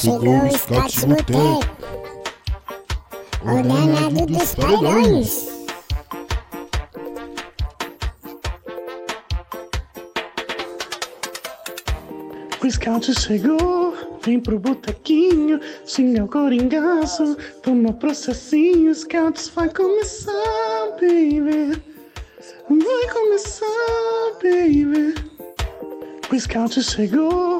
Chegou o Scott Boteco, o danado dos paredões. O scout chegou, vem pro botequinho, xinga o coringaço, toma processinho, scouts vai começar, baby. Vai começar, baby. O scout chegou,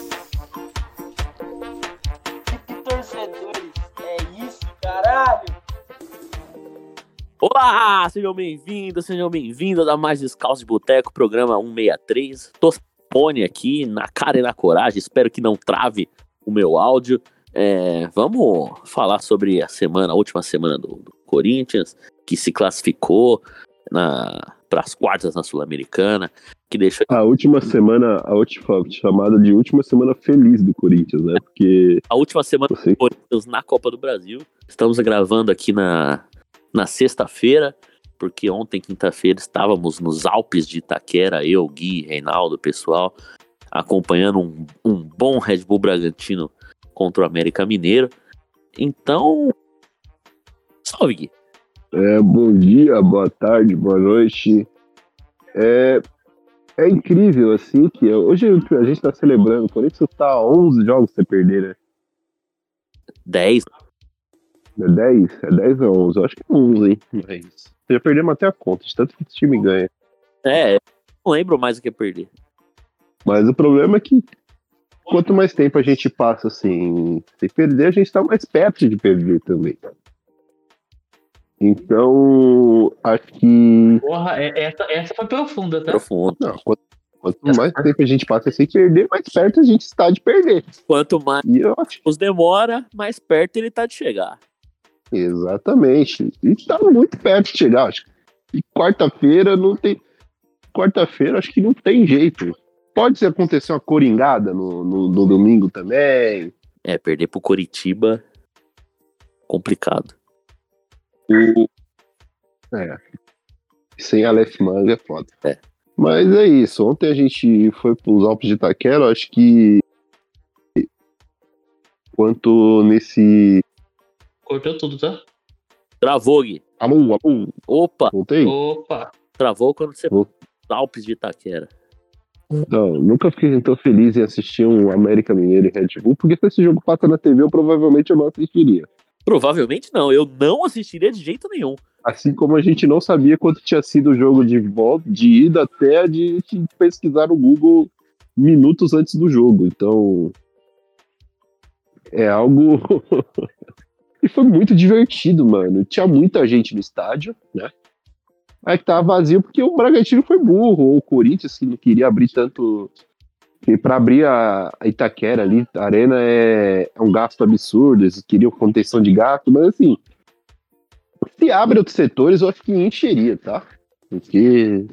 Olá, sejam bem-vindos, sejam bem-vindos a mais Descalço de Boteco, programa 163. Tô aqui, na cara e na coragem, espero que não trave o meu áudio. É, vamos falar sobre a semana, a última semana do, do Corinthians, que se classificou para as quartas na Sul-Americana, que deixou A última semana, a última chamada de última semana feliz do Corinthians, né? Porque a última semana do Corinthians na Copa do Brasil. Estamos gravando aqui na, na sexta-feira, porque ontem, quinta-feira, estávamos nos Alpes de Itaquera, eu, Gui, Reinaldo, pessoal, acompanhando um, um bom Red Bull Bragantino contra o América Mineiro. Então, salve, Gui. é, bom dia, boa tarde, boa noite. É, é incrível, assim, que hoje a gente tá celebrando, o Corinthians tá a 11 jogos sem perder, né? 10. É 10? É 10 ou 11? Eu acho que é 11, hein? Mas já perdemos até a conta, de tanto que esse time ganha. É, não lembro mais o que é perder. Mas o problema é que quanto mais tempo a gente passa assim, sem perder, a gente tá mais perto de perder também. Então, acho que. Porra, é- essa, essa foi profunda, tá? Profundo. Não, quanto, quanto mais tempo a gente passa sem perder, mais perto a gente está de perder. Quanto mais eu acho os demora, mais perto ele tá de chegar. Exatamente. E tá muito perto de chegar, acho. E quarta-feira não tem. Quarta-feira acho que não tem jeito. Pode ser acontecer uma coringada no, no, no domingo também. É, perder pro Coritiba, complicado. O- É. Sem Aleph Manga é foda. É. Mas é isso. Ontem a gente foi pros Alpes de Itaquera. Acho que. Quanto nesse. Cortou tudo, tá? Travou, Gui. Alô, alô, Opa, voltei? Opa! travou quando você. Alpes de Itaquera. Não, nunca fiquei tão feliz em assistir um América Mineiro e Red Bull, porque se esse jogo passa na TV, eu provavelmente eu não assistiria. Provavelmente não, eu não assistiria de jeito nenhum. Assim como a gente não sabia quanto tinha sido o jogo de volta, de ida até de pesquisar no Google minutos antes do jogo. Então. É algo. e foi muito divertido, mano. Tinha muita gente no estádio, né? Aí que tava vazio porque o Bragantino foi burro, ou o Corinthians que não queria abrir tanto. Porque pra abrir a Itaquera ali, a arena é, é um gasto absurdo, eles queriam contenção de gasto, mas assim, se abre outros setores, eu acho que encheria, tá? Porque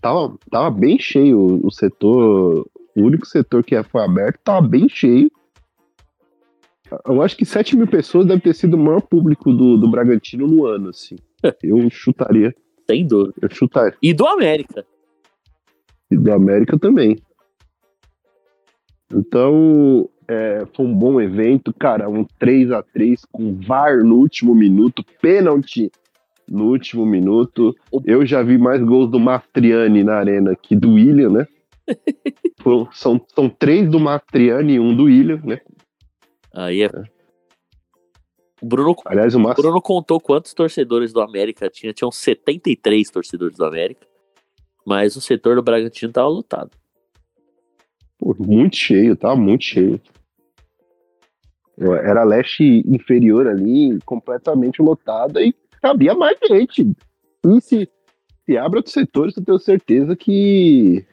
tava, tava bem cheio o setor, o único setor que foi aberto tava bem cheio. Eu acho que 7 mil pessoas deve ter sido o maior público do, do Bragantino no ano, assim. Eu chutaria, Sem dúvida. eu chutaria. E do América. E do América também. Então, é, foi um bom evento, cara. Um 3 a 3 com VAR no último minuto, pênalti no último minuto. Eu já vi mais gols do Mastriani na arena que do William, né? São, são três do Mastriani e um do William, né? Aí é. O Bruno, Aliás, o o Mastriani. Bruno contou quantos torcedores do América tinha. Tinham 73 torcedores do América. Mas o setor do Bragantino tava lotado. Pô, muito cheio, tá? Muito cheio. Era leste inferior ali, completamente lotada e cabia mais gente. E se, se abre outros setores, eu tenho certeza que,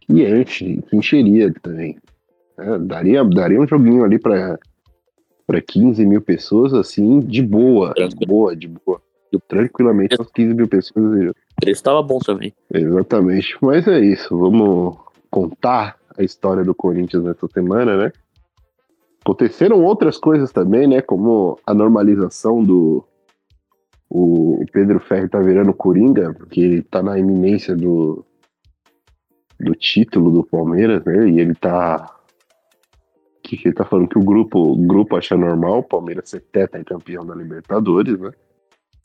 que enche, que encheria também. É, daria, daria um joguinho ali para para 15 mil pessoas, assim, de boa, de boa, de boa. Tranquilamente, umas 15 mil pessoas. viram. O preço tava bom também. Exatamente. Mas é isso. Vamos contar a história do Corinthians nessa semana, né? Aconteceram outras coisas também, né? Como a normalização do. O Pedro Ferri tá virando Coringa, porque ele tá na iminência do, do título do Palmeiras, né? E ele tá. Que que ele tá falando que o grupo, o grupo acha normal o Palmeiras ser teta e campeão da Libertadores, né?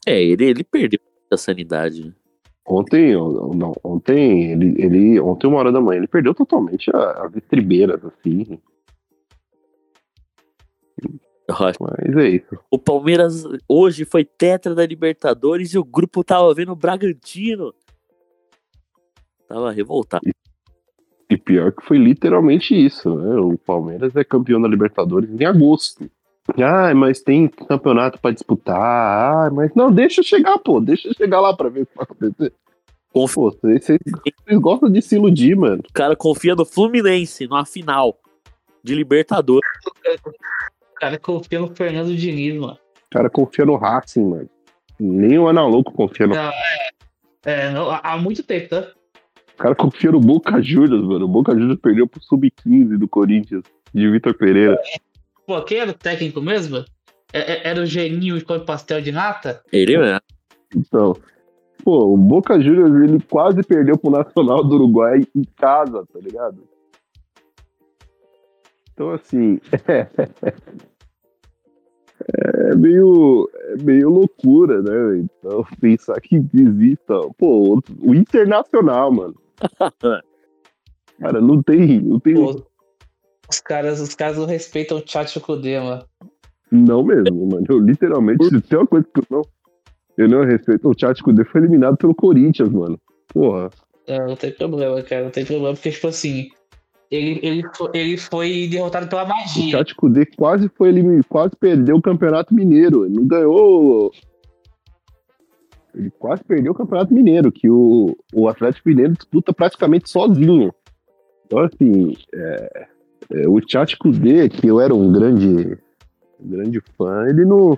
É, ele, ele perdeu a sanidade. Ontem, não, ontem, ele, ele, ontem, uma hora da manhã, ele perdeu totalmente a- as estribeiras, assim. Mas é isso. O Palmeiras hoje foi tetra da Libertadores e o grupo tava vendo o Bragantino. Tava revoltado. E pior que foi literalmente isso, né? O Palmeiras é campeão da Libertadores em agosto. Ah, mas tem campeonato pra disputar. Ah, mas não, deixa chegar, pô. Deixa chegar lá pra ver o que vai acontecer. Conf- Pô, vocês, gostam de se iludir, mano. O cara confia no Fluminense numa final de Libertadores. O cara confia no Fernando Diniz, mano. O cara confia no Racing, mano. Nem o Analouco confia no. Não, é, é, não, há há muito tempo, tá? O cara confia no Boca Juniors, mano. O Boca Juniors perdeu pro Sub-15 do Corinthians, de Vitor Pereira. Pô, quem era o técnico mesmo? É- é- Era o Geninho de come pastel de nata? Ele mesmo. Então, pô, o Boca Juniors, ele quase perdeu pro Nacional do Uruguai em casa, tá ligado? Então, assim, é meio, é meio loucura, né? Então, pensar que exista, pô, o Internacional, mano. Cara, não tem, não tem, Pô, os caras, os caras não respeitam o chat Kudê, mano. não mesmo, mano. Eu literalmente, se tem uma coisa que eu não, eu não respeito, o Tchatcho Kudê foi eliminado pelo Corinthians, mano. Porra. É, não tem problema, cara. Não tem problema, porque, tipo assim, ele, ele, foi, ele foi derrotado pela O magia. Tchatcho Kudê quase foi eliminado, quase perdeu o Campeonato Mineiro. Ele não ganhou. Ele quase perdeu o Campeonato Mineiro, que o, o Atlético Mineiro disputa praticamente sozinho. Então, assim, é, é, o Tchatcho Kudê, que eu era um grande, um grande fã, ele não,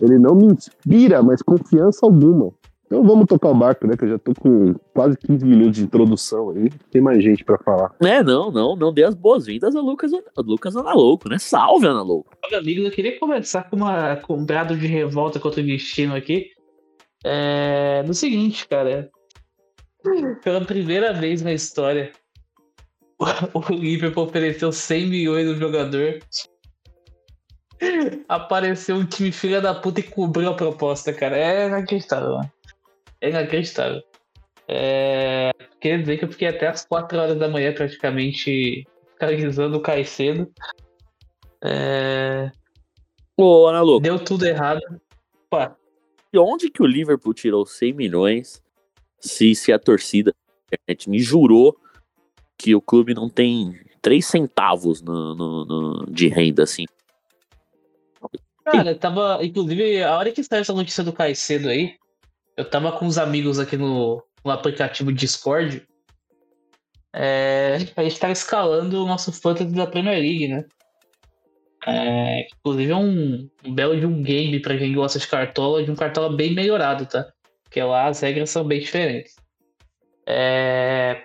ele não me inspira mais confiança alguma. Então vamos tocar o barco, né? Que eu já tô com quase 15 minutos de introdução aí. Tem mais gente pra falar. É, não, não, não dê as boas-vindas a Lucas, a Lucas Analouco, né? Salve, Analouco. Olha, amigos, eu queria começar com, uma, com um brado de revolta contra o destino aqui. É, no seguinte, cara. Pela primeira vez na história, o Liverpool ofereceu 100 milhões no jogador. Apareceu um time filha da puta e cobriu a proposta, cara. É inacreditável, mano. É inacreditável. É... Quer dizer que eu fiquei até as 4 horas da manhã praticamente fiscalizando o Caicedo. É... Ô, Analouco, Deu tudo errado. Pá, de onde que o Liverpool tirou 100 milhões se, se a torcida me jurou que o clube não tem 3 centavos no, no- no- de renda, assim? Cara, tava. Inclusive, a hora que saiu essa notícia do Caicedo aí, eu tava com uns amigos aqui no, no aplicativo Discord. É, a gente tava escalando o nosso fantasy da Premier League, né? É, inclusive é um, um belo de um game pra quem gosta de cartola, de um cartola bem melhorado, tá? Porque lá as regras são bem diferentes. É,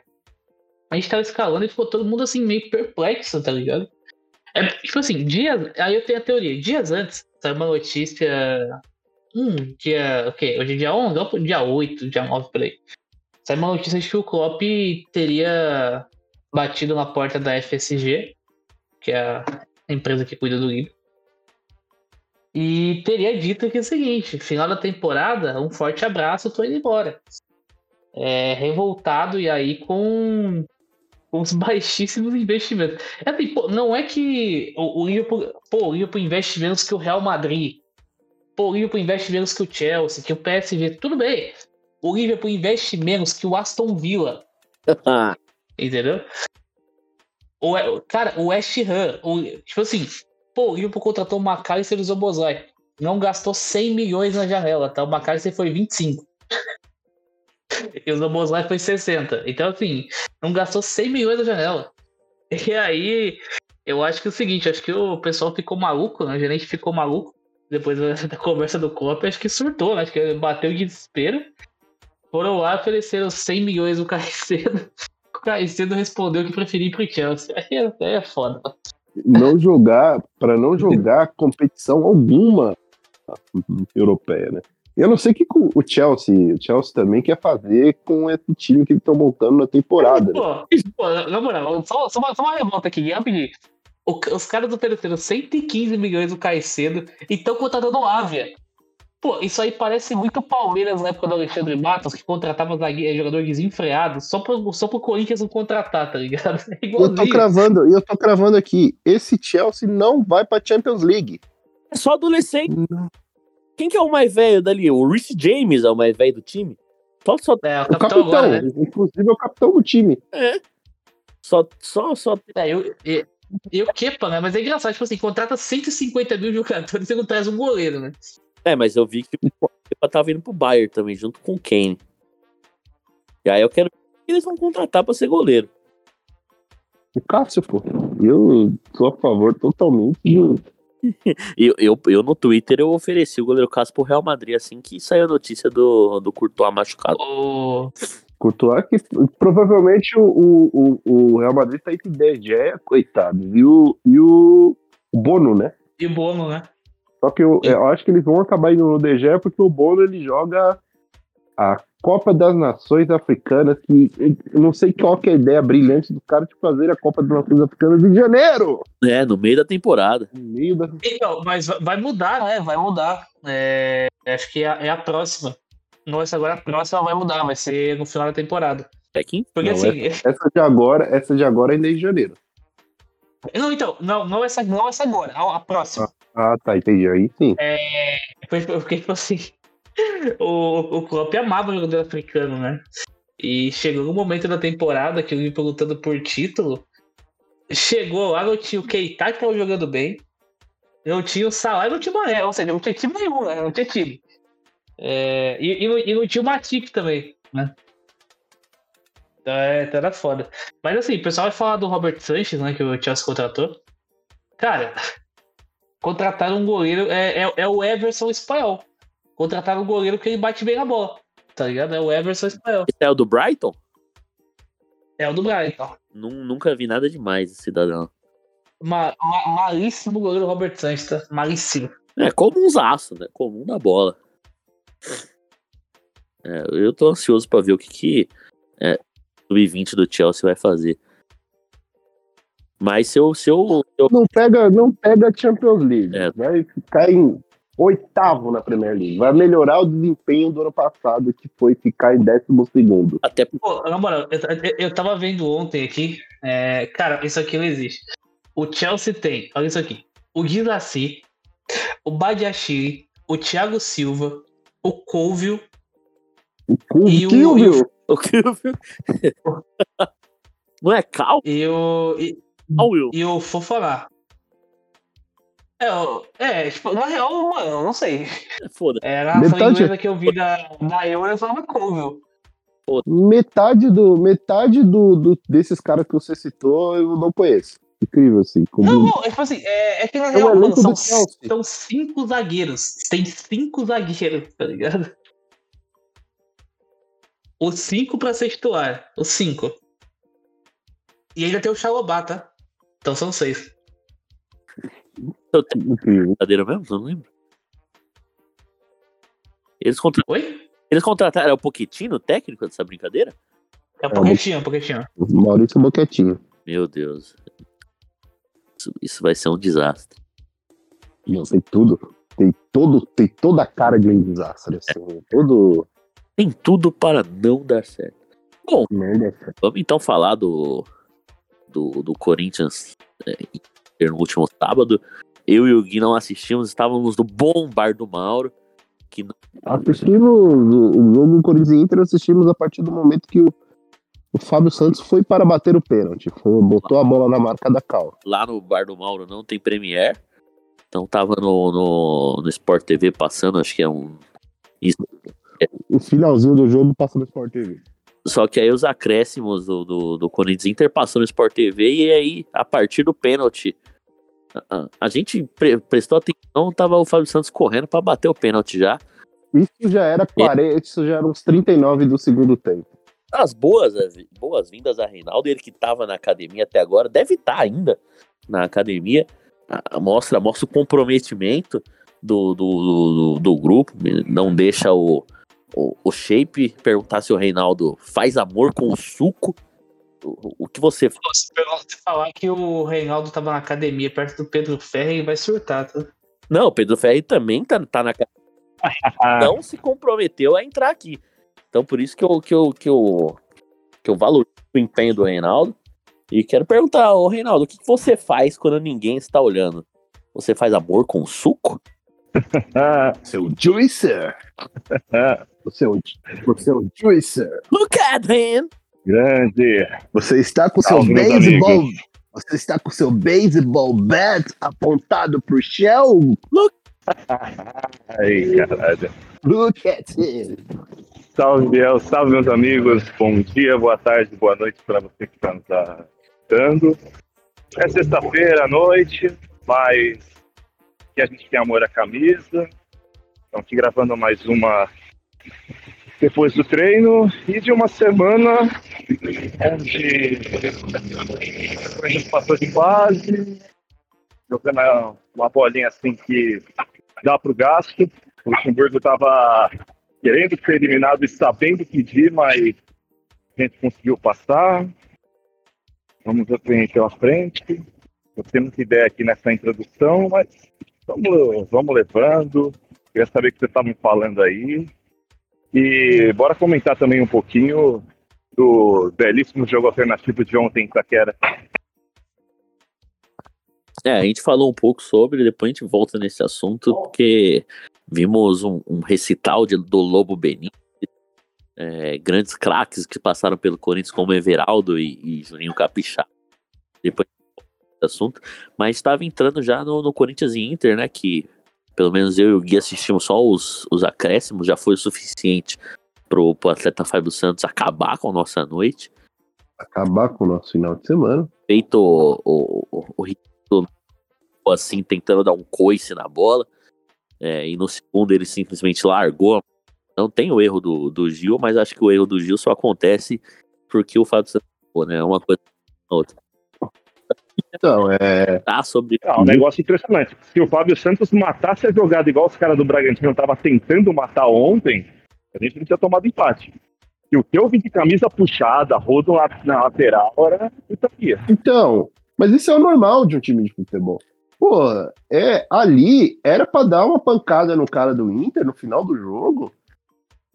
a gente tava escalando e ficou todo mundo assim meio perplexo, tá ligado? É, tipo assim, dias. Aí eu tenho a teoria. Dias antes, saiu uma notícia. Hum, dia. O quê? Hoje é dia 11? Ou dia 8, dia 9 por aí. Saiu uma notícia de que o Klopp teria batido na porta da FSG, que é a empresa que cuida do livro. E teria dito que é o seguinte: final da temporada, um forte abraço, tô indo embora. É, revoltado e aí com com os baixíssimos investimentos. É assim, pô, não é que o, o Liverpool, pô, o Liverpool investe menos que o Real Madrid. Pô, o Liverpool investe menos que o Chelsea, que o PSG. Tudo bem. O Liverpool investe menos que o Aston Villa. Entendeu? O, cara, o West Ham, o, tipo assim, pô, o Liverpool contratou o McAllister e o Zobozai. Não gastou 100 milhões na janela, tá? O McAllister foi 25. e o Zobozai foi 60. Então, assim, não gastou 100 milhões na janela. E aí, eu acho que é o seguinte, acho que o pessoal ficou maluco, né? O gerente ficou maluco. depois da, conversa do Klopp, acho que surtou, né? acho que bateu de desespero. Foram lá ofereceram 100 milhões do Caicedo. Caicedo respondeu que preferia ir pro Chelsea. Aí é, é foda. Não jogar, para não jogar competição alguma europeia, né? Eu não sei o que o Chelsea, o Chelsea também quer fazer com esse time que eles estão montando na temporada. né? Pô, pô, na moral, só, só, uma, só uma revolta aqui, rapidinho. Os caras ofereceram 115 milhões do Caicedo e estão contratando o Ávia. Pô, isso aí parece muito Palmeiras na época do Alexandre Matos, que contratava eh, jogador desenfreado só pro, só pro Corinthians não contratar, tá ligado? É eu tô cravando, e eu tô cravando aqui. Esse Chelsea não vai pra Champions League. É só adolescente. Quem que é o mais velho dali? O Reece James é o mais velho do time? Só, só, É, o O capitão, capitão, agora, né? inclusive é o capitão do time. só, só, só É, eu, eu, eu quepa, né? Mas é engraçado, tipo assim, contrata 150 mil jogadores e não traz um goleiro, né? É, mas eu vi que o Kepa tava indo pro Bayern também, junto com o Kane. E aí eu quero ver quem eles vão contratar pra ser goleiro. O Cássio, pô. Eu sou a favor totalmente. do- E eu, eu no Twitter eu ofereci o goleiro Cássio pro Real Madrid assim que saiu a notícia do, do Courtois machucado. O, Courtois, que provavelmente o, o, o Real Madrid tá aí com ideia de é, coitado. E o, e o Bono, né? e o Bono, né? Só que eu, eu acho que eles vão acabar indo no Gea porque o Bono ele joga a Copa das Nações Africanas, que eu não sei qual que é a ideia brilhante do cara de fazer a Copa das Nações Africanas em janeiro, É, no meio da temporada. no meio da Então, mas va- vai mudar, né? Vai mudar. É, acho que é a, é a próxima. Não, essa agora a próxima vai mudar, vai ser no final da temporada. É quem? Porque Não, assim. essa de agora, essa de agora ainda é em janeiro. Não, então, não, não essa, não essa agora, a, a próxima. Ah, tá, entendi. Aí sim. Foi- Porque, tipo assim, o, o Klopp amava o jogador africano, né? E chegou um momento da temporada que o Liverpool lutando por título. Chegou lá, não tinha o Keita que tava jogando bem. Não tinha o Salah não tinha o Mané. Ou seja, não tinha time nenhum, né? Não tinha time. É, e, e não, e não tinha o Matip também, né? Então, é, então era foda. Mas assim, o pessoal vai falar do Robert Sanchez, né? Que o Chelsea contratou. Cara, contrataram um goleiro. É, é, é o Everson espanhol. Contrataram um goleiro que ele bate bem na bola. Tá ligado? É o Everson espanhol. Esse é o do Brighton? É o do Brighton. Nun- nunca vi nada demais esse cidadão. Ma, ma, malíssimo goleiro Robert Sanchez, tá? Malíssimo. É comunzaço, né? Comum da bola. É, eu tô ansioso pra ver o que que é, o sub-20 do Chelsea vai fazer. Mas se eu, se eu, se eu- Não pega, não pega a Champions League. É. Vai ficar em oitavo na Premier League. Vai melhorar o desempenho do ano passado, que foi ficar em décimo segundo. até Pô, na moral, eu, eu, eu tava vendo ontem aqui. é, cara, isso aqui não existe. O Chelsea tem, olha isso aqui. O Guilherme, o Badiachile, o Thiago Silva, o Colville O E o- Kilvio, o que eu vi- Não é Cal? e o, e, Will. e o Fofaná. É, é, tipo, na real, mano, eu não sei. É foda. É, a Metade- inglesa que eu vi da, da Euro, eu falava Colville. metade, do, metade do, do- desses caras que você citou eu não conheço. Incrível, assim. Como... Não, não, é tipo assim, é, é que na É real, mano, são, são cinco zagueiros. Tem cinco zagueiros, tá ligado? Os cinco pra ser titular. Os cinco. E ainda tem o Xalobá, tá? Então são seis. Eu tenho brincadeira mesmo? Eu não lembro. Eles, contra... Oi? Eles contrataram. É o Pochettino, o técnico dessa brincadeira? É um pouquinho, um pouquinho. Maurício Boquetinho. Meu Deus. Isso, isso vai ser um desastre. Não, tem tudo. Tem todo, tem toda a cara de um desastre, assim. Todo. Tem tudo para não dar certo. Bom, Merda. vamos então falar do, do, do Corinthians é, Inter no último sábado. Eu e o Gui não assistimos, estávamos no bom bar do Mauro. Assistimos o o jogo Corinthians Inter, assistimos a partir do momento que o, o Fábio Santos foi para bater o pênalti. Foi- botou a bola na marca da Cal. Lá no bar do Mauro não tem Premiere. Então tava no, no, no Sport TV passando, acho que é um. Isso. O finalzinho do jogo passa no Sport TV. Só que aí os acréscimos do, do, do Corinthians Inter passou no Sport TV e aí, a partir do pênalti A, a gente pre- prestou atenção, tava o Fábio Santos correndo pra bater o pênalti já. Isso já era 40, isso já era uns 39 do segundo tempo. As boas, boas-vindas a Reinaldo, ele que tava na academia até agora, deve estar ainda na academia. Mostra, mostra o comprometimento do, do, do, do grupo, não deixa o, o, o Shape perguntar se o Reinaldo faz amor com o suco. O, o que você Pô, Se você falar que o Reinaldo tava na academia perto do Pedro Ferre, ele vai surtar, tá? Não, o Pedro Ferri também tá, tá na academia. não se comprometeu a entrar aqui. Então por isso que eu, que eu, que eu, que eu valorizo o empenho do Reinaldo. E quero perguntar, ô Reinaldo, o que que você faz quando ninguém está olhando? Você faz amor com suco? Seu juicer. Você um, você é um juicer. Look at him! Grande. Você está com seu Salve, meus baseball. amigos. Você está com seu baseball bat apontado pro chão. Aí, caralho. Look at him. Salve, Biel. Salve, meus amigos. Bom dia, boa tarde, boa noite para você que está nos assistindo. É sexta-feira à noite, mas que a gente tem amor à camisa. Estamos aqui gravando mais uma depois do treino e de uma semana onde a gente passou de base, jogando uma bolinha assim que dá para o gasto. O Luxemburgo estava querendo ser eliminado e sabendo pedir, mas a gente conseguiu passar. Vamos ver o pela frente. Eu tenho muita ideia aqui nessa introdução, mas vamos, vamos levando. Queria saber o que vocês estavam falando aí. E bora comentar também um pouquinho do belíssimo jogo alternativo de ontem em Itaquera. É, a gente falou um pouco sobre, depois a gente volta nesse assunto, porque vimos um, um recital de- do Lobo Benítez, é, grandes craques que passaram pelo Corinthians, como Everaldo e, e Juninho Capixaba. Depois assunto, mas estava entrando já no, no Corinthians e Inter, né? Que pelo menos eu e o Gui assistimos só os, os acréscimos, já foi o suficiente pro, pro atleta Fábio Santos acabar com a nossa noite. Acabar com o nosso final de semana. feito o, o, o, o Ritmo, assim, tentando dar um coice na bola. É, e no segundo ele simplesmente largou. Não tem o erro do, do Gil, mas acho que o erro do Gil só acontece porque o Fábio Santos, né? Uma coisa ou outra. Então, é. Tá sobre. É um negócio impressionante. Se o Fábio Santos matasse a jogada igual os caras do Bragantino estavam tentando matar ontem, a gente não tinha tomado empate. E o que eu vi de camisa puxada, rodo na, na lateral, era utopia. Então, mas isso é o normal de um time de futebol. Pô, é, ali era pra dar uma pancada no cara do Inter no final do jogo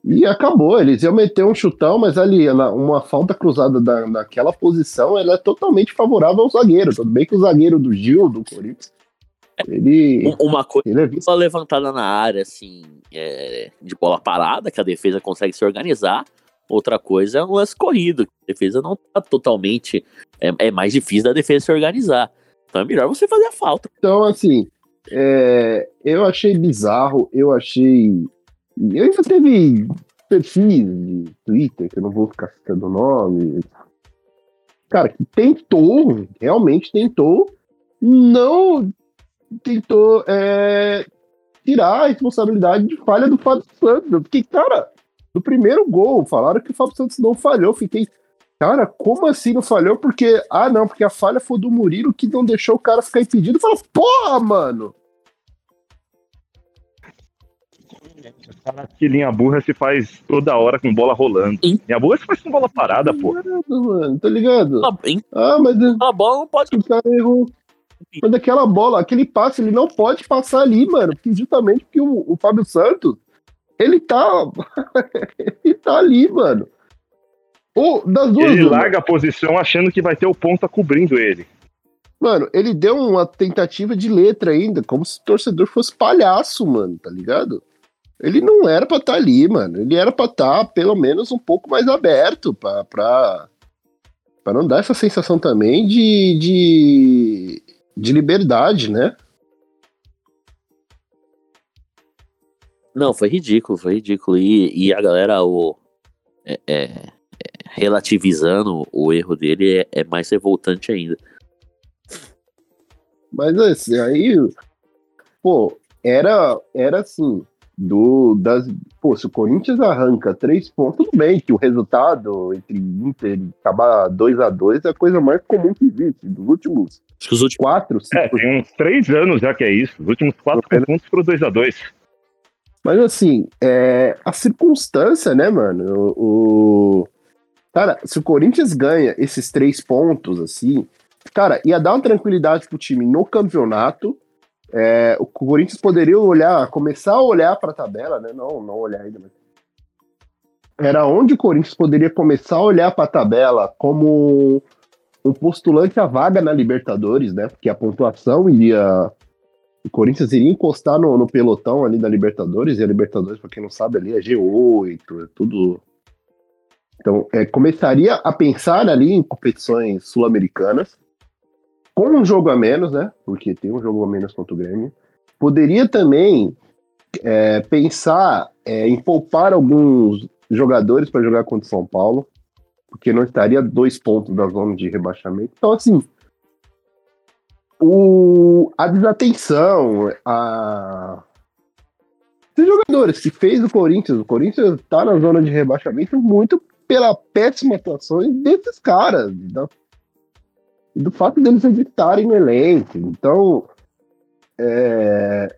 e acabou. Eles iam meter um chutão, mas ali uma falta cruzada da, naquela posição ela é totalmente favorável ao zagueiro. Tudo bem que o zagueiro do Gil, do Corinthians, ele, Um- Uma coisa, ele é uma levantada na área, assim, é, de bola parada, que a defesa consegue se organizar. Outra coisa é um lance corrido. A defesa não tá totalmente. É, é mais difícil da defesa se organizar. Então é melhor você fazer a falta. Então, assim, é, eu achei bizarro, eu achei. Eu ainda teve perfis de Twitter, que eu não vou ficar citando nome. Cara, que tentou, realmente tentou, não tentou é, tirar a responsabilidade de falha do Fábio Santos. Porque, cara, no primeiro gol, falaram que o Fábio Santos não falhou. Fiquei, cara, como assim não falhou? Porque, ah, não, porque a falha foi do Murilo que não deixou o cara ficar impedido. Fala, porra, mano! Que linha burra se faz toda hora com bola rolando. Sim. Linha burra se faz com bola parada, pô. Mano, tá ligado? A, em- Ah, mas a bola não pode. o cara errou. Mas aquela bola, aquele passe, ele não pode passar ali, mano. Porque justamente porque o, o Fábio Santos, ele tá. ele tá ali, mano. Ou das duas. Ele uma. larga a posição achando que vai ter o ponta cobrindo ele. Mano, ele deu uma tentativa de letra ainda, como se o torcedor fosse palhaço, mano, tá ligado? Ele não era pra estar ali, mano. Ele era pra estar, pelo menos, um pouco mais aberto, pra não dar essa sensação também de, de, de liberdade, né? Não, foi ridículo, foi ridículo. E, e a galera o, é- é- é, relativizando o erro dele é, é mais revoltante ainda. Mas assim, aí, pô, era, era assim, do, das, pô, se o Corinthians arranca três pontos, tudo bem que o resultado entre Inter e acabar 2 a 2 é a coisa mais comum que existe, dos últimos Acho que os últimos. quatro, cinco É, tem uns três anos já que é isso. Os últimos quatro pontos pro 2x2. Mas assim, é, a circunstância, né, mano? O, o- Cara, se o Corinthians ganha esses três pontos, assim, cara, ia dar uma tranquilidade pro time no campeonato. É, o Corinthians poderia olhar, começar a olhar pra tabela, né? Não, não olhar ainda, mas. Era onde o Corinthians poderia começar a olhar pra tabela como um postulante à vaga na Libertadores, né? Porque a pontuação iria o Corinthians iria encostar no, no pelotão ali da Libertadores, e a Libertadores, pra quem não sabe, ali é G8, é tudo. Então, é, começaria a pensar ali em competições sul-americanas, com um jogo a menos, né? Porque tem um jogo a menos contra o Grêmio. Poderia também é, pensar é, em poupar alguns jogadores para jogar contra o São Paulo, porque não estaria dois pontos da zona de rebaixamento. Então, assim, o, a desatenção, a. Jogadores que fez o Corinthians, o Corinthians tá na zona de rebaixamento muito pela péssima atuação desses caras, da- do fato deles editarem no elenco. Então, é,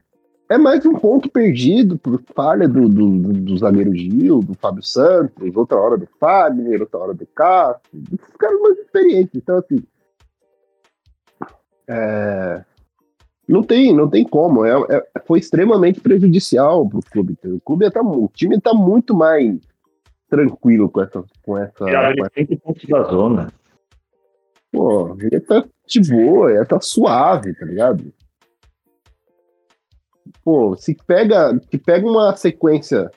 é mais um ponto perdido por falha do, do, do, do zagueiro Gil, do Fábio Santos, outra hora do Fagner, outra hora do Cássio, dos caras mais experientes. Então, assim, é, não tem, não tem como. É, é- foi extremamente prejudicial pro clube. O clube tá, o time tá muito mais tranquilo com essa, com essa, ele 5 pontos da zona. Pô, ele tá de boa, ele tá suave, tá ligado? Pô, se pega, se pega uma sequência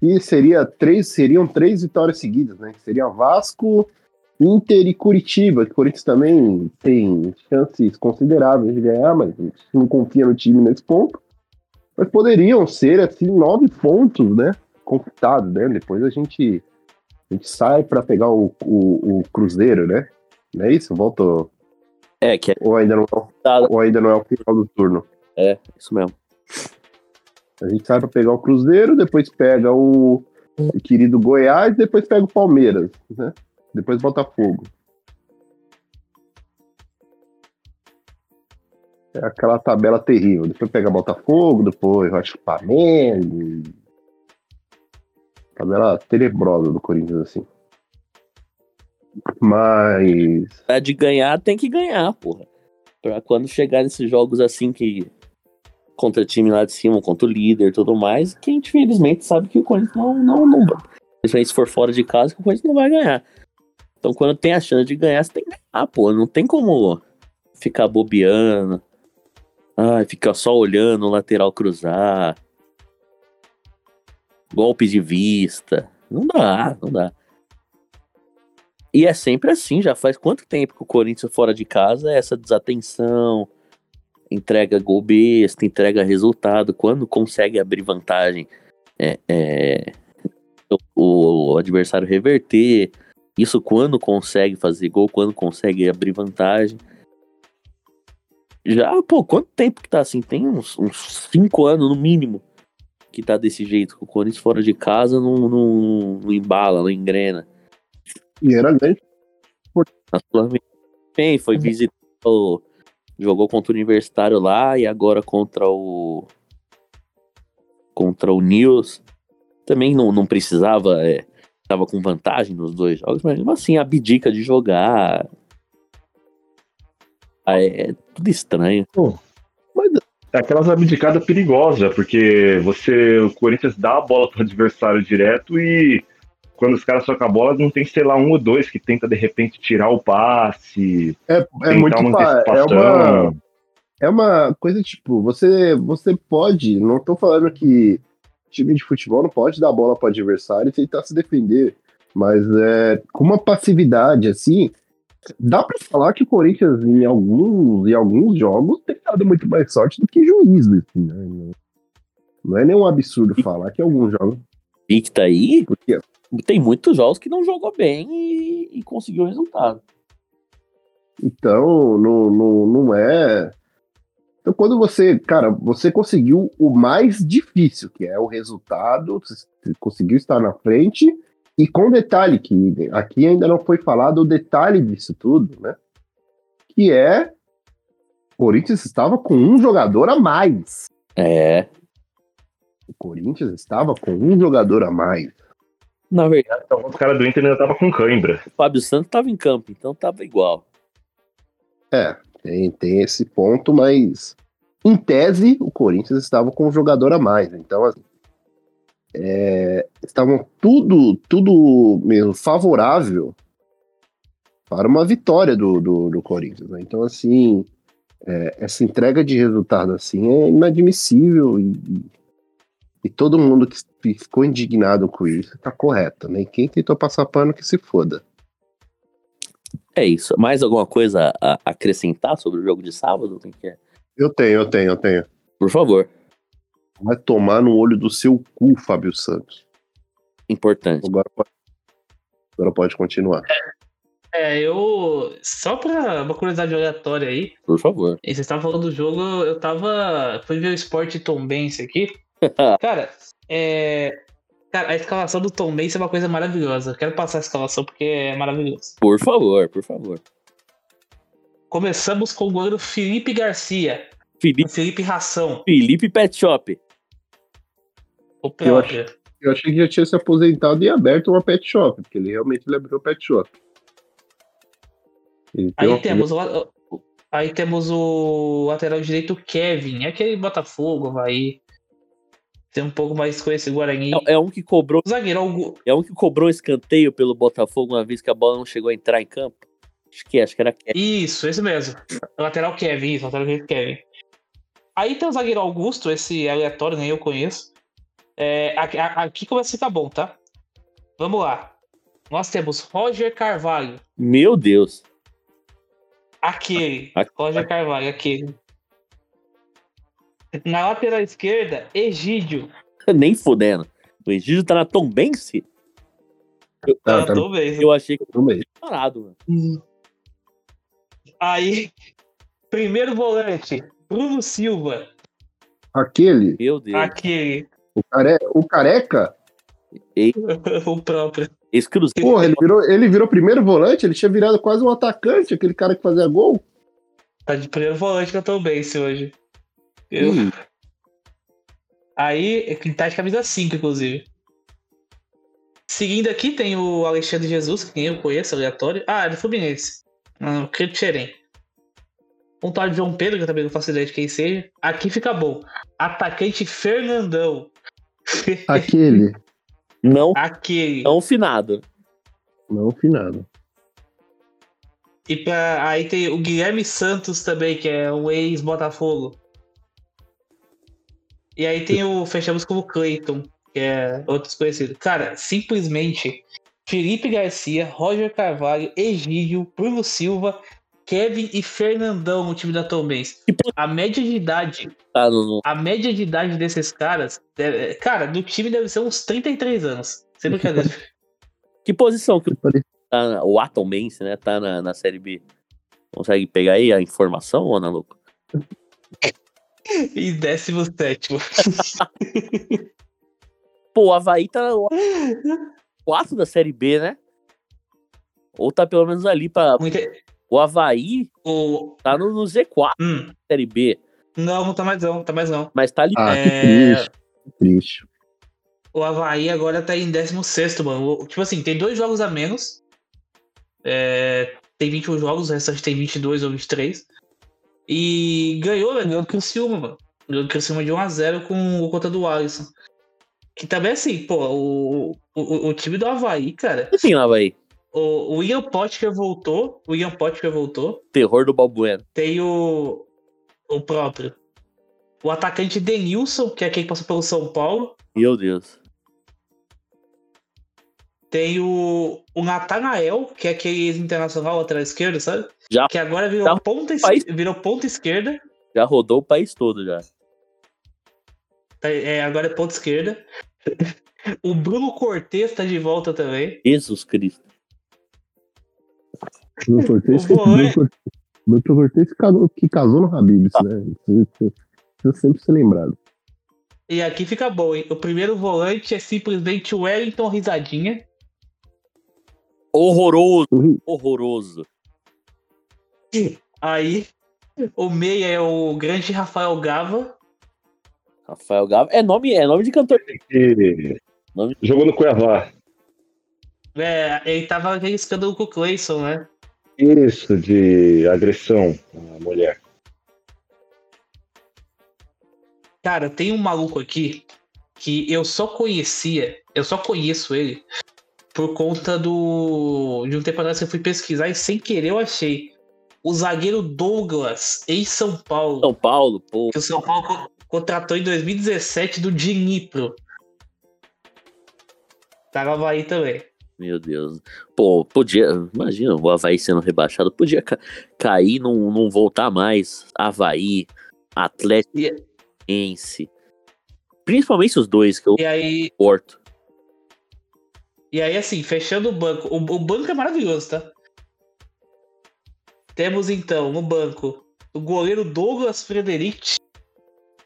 que seria três, seriam três vitórias seguidas, né? Seria Vasco, Inter e Curitiba, que o Corinthians também tem chances consideráveis de ganhar, mas não confia no time nesse ponto. Mas poderiam ser, assim, nove pontos, né? Conquistados, né? Depois a gente, a gente sai para pegar o, o, o Cruzeiro, né? Não é isso? Voltou. É, que é Ou ainda não, ou ainda não é o final do turno. isso mesmo. A gente sai pra pegar o Cruzeiro, depois pega o, o querido Goiás, depois pega o Palmeiras, né? Depois Botafogo. É aquela tabela terrível. Depois pega Botafogo, depois acho Flamengo. Tabela tenebrosa do Corinthians, assim. Mas. É de ganhar, tem que ganhar, porra. Pra quando chegar nesses jogos assim que. Contra time lá de cima, contra o líder e tudo mais, que a gente infelizmente sabe que o Corinthians não, não, não. Principalmente se for fora de casa, que o Corinthians não vai ganhar. Então quando tem a chance de ganhar, você tem que ganhar, pô. Não tem como ficar bobeando. Ai, ficar só olhando o lateral cruzar. Golpe de vista. Não dá, não dá. E é sempre assim, já faz quanto tempo que o Corinthians fora de casa é essa desatenção, entrega gol besta, entrega resultado, quando consegue abrir vantagem, é, é, o, o adversário reverter, isso quando consegue fazer gol, quando consegue abrir vantagem. Já, pô, quanto tempo que tá assim? Tem uns, uns cinco anos no mínimo que tá desse jeito, que o Corinthians fora de casa não, não, não embala, não engrena. E era grande. Também, foi visitar o. Jogou contra o Universitário lá e agora contra o. Contra o News. Também não, não precisava. É, tava com vantagem nos dois jogos, mas mesmo assim, abdica de jogar. Ah, É, é tudo estranho. É aquelas abdicadas perigosas, porque você, o Corinthians dá a bola pro adversário direto e quando os caras socam a bola, não tem, sei lá, um ou dois que tenta de repente tirar o passe, É, é tentar muito uma fa- é uma é uma coisa tipo, você você pode, não tô falando que time de futebol não pode dar bola para adversário e tentar se defender, mas é com uma passividade assim, dá para falar que o Corinthians em alguns em alguns jogos tem dado muito mais sorte do que juízo, assim, né? Não- Não é nenhum absurdo falar que alguns jogos, E que tá aí, porque tem muitos jogos que não jogou bem e, e conseguiu resultado. Então, não, não, não é. Então, quando você, cara, você conseguiu o mais difícil, que é o resultado, você conseguiu estar na frente, e com detalhe, que aqui ainda não foi falado o detalhe disso tudo, né? Que é. O Corinthians estava com um jogador a mais. É. O Corinthians estava com um jogador a mais. Na verdade, Então, os caras do Inter ainda tava com cãibra. o Fábio Santos tava em campo, então tava igual. É, tem, tem esse ponto, mas em tese o Corinthians estava com um jogador a mais. Então, assim, é, estavam tudo, tudo mesmo favorável para uma vitória do, do, do Corinthians. né? Então, assim, é, essa entrega de resultado assim é inadmissível e, e todo mundo que ficou indignado com isso está correto, né? E quem tentou passar pano que se foda. É isso. Mais alguma coisa a acrescentar sobre o jogo de sábado? Quem quer? Eu tenho, eu tenho, eu tenho. Por favor. Vai tomar no olho do seu cu, Fábio Santos. Importante. Agora pode, agora pode continuar. É, eu. Só pra uma curiosidade aleatória aí. Por favor. E vocês estavam falando do jogo, eu tava. Fui ver o esporte Tom Benz aqui. Cara, é. Cara, a escalação do Tom Benz é uma coisa maravilhosa. Eu quero passar a escalação porque é maravilhoso. Por favor, por favor. Começamos com o goleiro Felipe Garcia. Felipe, Felipe Ração. Felipe Pet Shop. O Eu próprio. Eu achei que já tinha se aposentado e aberto uma pet shop, porque ele realmente ele abriu pet shop. Ele Aí temos, o, aí temos o lateral direito Kevin, é aquele Botafogo, vai. Tem um pouco mais conhecido Guarani. É, é um que cobrou, O zagueiro é um que cobrou escanteio pelo Botafogo uma vez que a bola não chegou a entrar em campo. Acho que é, acho que era Isso, esse mesmo. O lateral Kevin, isso, lateral Kevin. Aí tem o zagueiro Augusto, esse aleatório, nem eu conheço. É, aqui, aqui começa a ficar bom, tá? Vamos lá. Nós temos Roger Carvalho. Meu Deus. Aquele. Roger Carvalho, aquele. Na lateral esquerda, Egídio. Nem fudendo. O Egídio tá na Tombense? Tá, Ah, tá tô bem. Eu achei que meio. tinha parado, mano. Aí, primeiro volante, Bruno Silva. Aquele, Meu Deus. Aquele. o, care, o careca, o próprio. Esse cruzeiro. porra, ele virou, ele virou primeiro volante, ele tinha virado quase um atacante, aquele cara que fazia gol. Tá de primeiro volante eu tô bem hoje. Eu- Hum, Aí, ele tá de camisa 5, inclusive. Seguindo aqui tem o Alexandre Jesus, que quem eu conheço, aleatório. Ah, é do Fluminense. Ah, Credo Xerém. Um tal de João Pedro, que eu também não faço ideia de quem seja. Aqui fica bom. Atacante Fernandão. aquele, Não Aquele. tão finado. não finado. E pra, aí tem o Guilherme Santos também, que é um ex-Botafogo. E aí tem o. Fechamos com o Clayton, que é outro desconhecido. Cara, simplesmente Felipe Garcia, Roger Carvalho, Egídio, Bruno Silva, Kevin e Fernandão no time da Tom Benz. A média de idade, Tá a média de idade desses caras, deve- cara, do time deve ser uns 33 anos. Sem brincadeira. Que posição que tá na- o Atombense, né? Tá na, na Série B. Consegue pegar aí a informação, ô Naluco? E 17. Pô, o Havaí tá no 4 da Série B, né? Ou tá pelo menos ali pra. O Havaí O. tá no, no Z4 Hum, da Série B. não, não tá mais não, tá mais não. Mas tá ali. Ah, É, que triste, que triste. O Havaí agora tá em 16, mano. O- Tipo assim, tem dois jogos a menos. É, tem 21 jogos, o restante tem 22 ou 23. E ganhou, né? Ganhou o Criciúma, mano. Ganhou o Criciúma de 1x0 com o conta do Alisson. Que também assim, pô, o, o, o time do Havaí, cara. O tem no Havaí? O, o Ian Potker voltou. O Ian Potker voltou. Terror do Balbueno. Tem o, o próprio. O atacante Denilson, que é quem passou pelo São Paulo. Meu Deus. Tem o, o Natanael, que é aquele ex-internacional lateral esquerdo, sabe? Já. Que agora virou, Já. ponta, País- virou ponta esquerda. Já rodou o país todo já. Tá, É, agora é ponta esquerda. o Bruno Cortes tá de volta também. Jesus Cristo. Não cortei, O esqueci, volante- não cortei. Beto Cortez que casou, que casou no Habibs, né? Isso, isso- isso sempre ser lembrado. E aqui fica bom, hein? O primeiro volante é simplesmente o Wellington Risadinha. Horroroso, horroroso. Aí o meia é o grande Rafael Gava. Rafael Gava. É nome, é nome de cantor. E Nome- jogou no Cuiabá. É, ele tava escândalo com o Clayson, né? Isso, de agressão à mulher. Cara, tem um maluco aqui que eu só conhecia, eu só conheço ele por conta do. De um tempo atrás que eu fui pesquisar e sem querer eu achei. O zagueiro Douglas, em São Paulo. São Paulo, pô. Que o São Paulo co- contratou em 2017 do Dnipro. Tá no Havaí também. Meu Deus. Pô, podia. Imagina o Havaí sendo rebaixado. Podia ca- cair, não, não voltar mais. Havaí, Atlético E- Paranaense. Principalmente os dois que eu E aí, porto. e aí assim, fechando o banco. O, o banco é maravilhoso, tá? Temos então no banco o goleiro Douglas Frederic.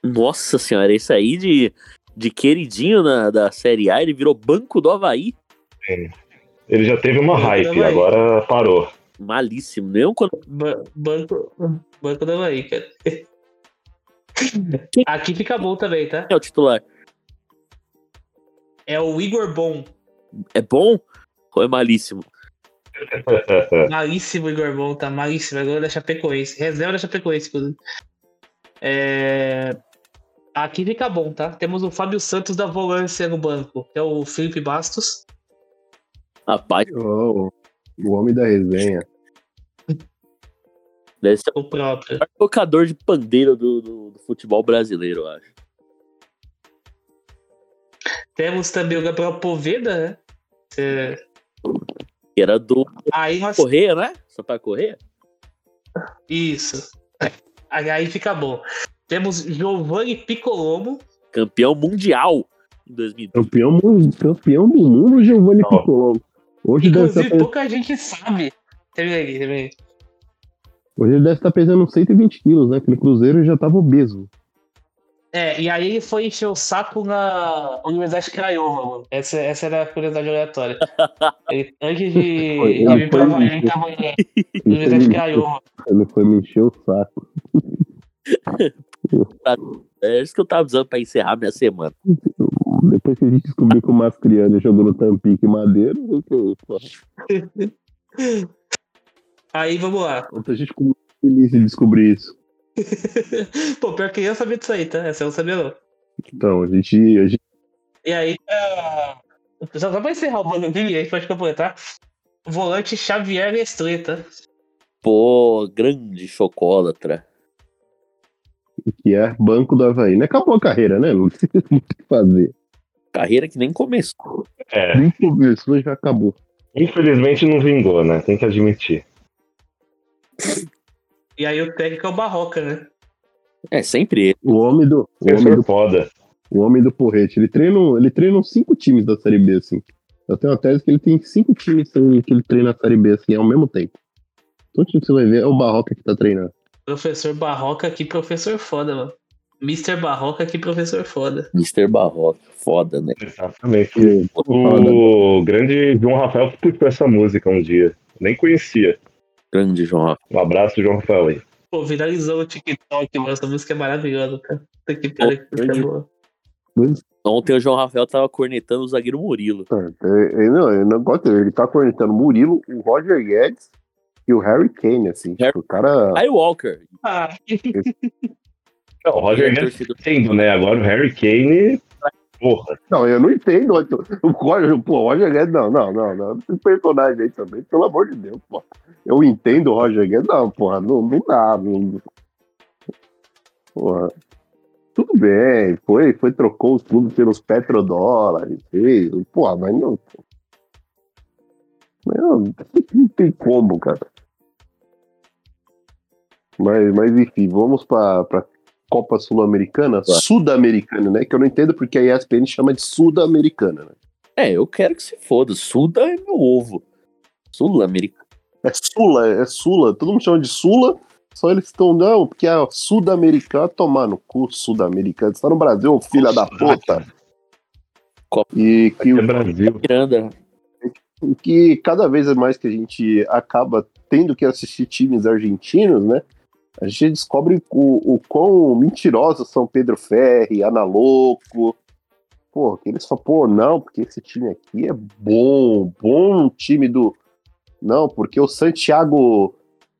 Nossa senhora, esse aí de, de queridinho na, da Série A, ele virou banco do Havaí. Ele já teve uma no hype, Havaí. agora parou. Malíssimo. Nem quando. Ba- banco, banco da Havaí, cara. Aqui fica bom também, tá? é o titular. É o Igor Bom. É bom ou é malíssimo? Malíssimo Igor Bom, tá? Malíssimo. Agora da Chapecoense. Reserva da Chapecoense, inclusive. É... Aqui fica bom, tá? Temos o Fábio Santos da Volância no banco. que É o Felipe Bastos. Rapaz, Oh, o homem da resenha. deve ser O próprio. o maior tocador de pandeiro do, do- do futebol brasileiro, eu acho. Temos também o Gabriel Poveda, né? É... Que era do Aí nós... Correia, né? Só pra correr? Isso. Aí fica bom. Temos Giovanni Piccolomo. Campeão mundial em 2000. Campeão, campeão do mundo, Giovanni Ó. Piccolo. Hoje deve, estar, Inclusive, pe- pouca gente sabe. Termina aí, termina aí. hoje ele deve estar pesando uns 120 quilos, né? Aquele cruzeiro já tava obeso. É, e aí ele foi encher o saco na Universidade Craiova, mano. Essa, essa era a curiosidade aleatória. Ele, antes de, Foi, de ele vir pra encher. ele tava na Universidade foi, Craiova. ele foi me encher o saco. É isso que eu tava usando pra encerrar minha semana. Depois que a gente descobriu que o Mascriano jogou no Tampico e Madeira, eu tô- pô, Aí, vamos lá. a gente ficou muito feliz de descobrir isso. Pô, pior que eu sabia disso aí, tá? Essa eu não sabia, não. Então, a gente, a gente E aí, ah, só só pra encerrar o bando aqui, a gente pode completar. Volante Xavier Estreta. Pô, grande chocólatra. que é banco do Havaí. Não acabou a carreira, né? Não tem muito o que fazer. Carreira que nem começou. É, Nem começou, já acabou. infelizmente não vingou, né? Tem que admitir. E aí o técnico é o Barroca, né? É, sempre ele. O homem do, o homem Professor do, foda. o homem do porrete. Ele treina, ele treina uns cinco times da Série B, assim. Eu tenho uma tese que ele tem cinco times que ele treina na Série B, assim, ao mesmo tempo. Todo time que você vai ver é o Barroca que tá treinando. Professor Barroca, que professor foda, mano. Mr. Barroca, que professor foda. Mr. Barroca. Foda, né? Exatamente. Foda. O grande João Rafael puxou essa música um dia. Nem conhecia. Grande João. Um abraço, João Rafael aí. Pô, viralizou o TikTok, mano. Essa música é maravilhosa, cara. Puta que pariu, que música boa. Ontem o João Rafael tava cornetando o zagueiro Murilo. É, é, não, eu não gosto dele. Ele tá cornetando o Murilo, o Roger Guedes e o Harry Kane, assim. Harry- O cara. Aí o Walker. Ah, Não, o Roger a Guedes torcida- entendo, né? Agora o Harry Kane. Porra. Não, eu não entendo. O Roger, pô, o Roger Guedes, não, não, não, não. Esse personagem aí também, pelo amor de Deus, pô. Eu entendo o Roger Guedes, não, porra, não, não dá. Não... Porra. Tudo bem, foi, foi, trocou os clubes pelos petrodólares, fez, porra, mas não. Não, não tem como, cara. Mas, mas enfim, vamos pra Copa Sul-Americana, Sudamericana, né? Que eu não entendo porque a ESPN chama de Sudamericana, né? É, eu quero que se foda. Suda é meu ovo. Sul-Americano. É Sula, é Sula, todo mundo chama de Sula Só eles estão, não, porque é sul-americano, tomar no cu, sul-americano. Você tá no Brasil, filha da puta. Copa. E que, É Brasil. Miranda. que cada vez mais que a gente acaba tendo que assistir times argentinos, né? A gente descobre o, o quão mentirosos são Pedro Ferri, Ana Louco. Pô, que eles falam, pô, não, porque esse time aqui é bom, bom time do. Não, porque o Santiago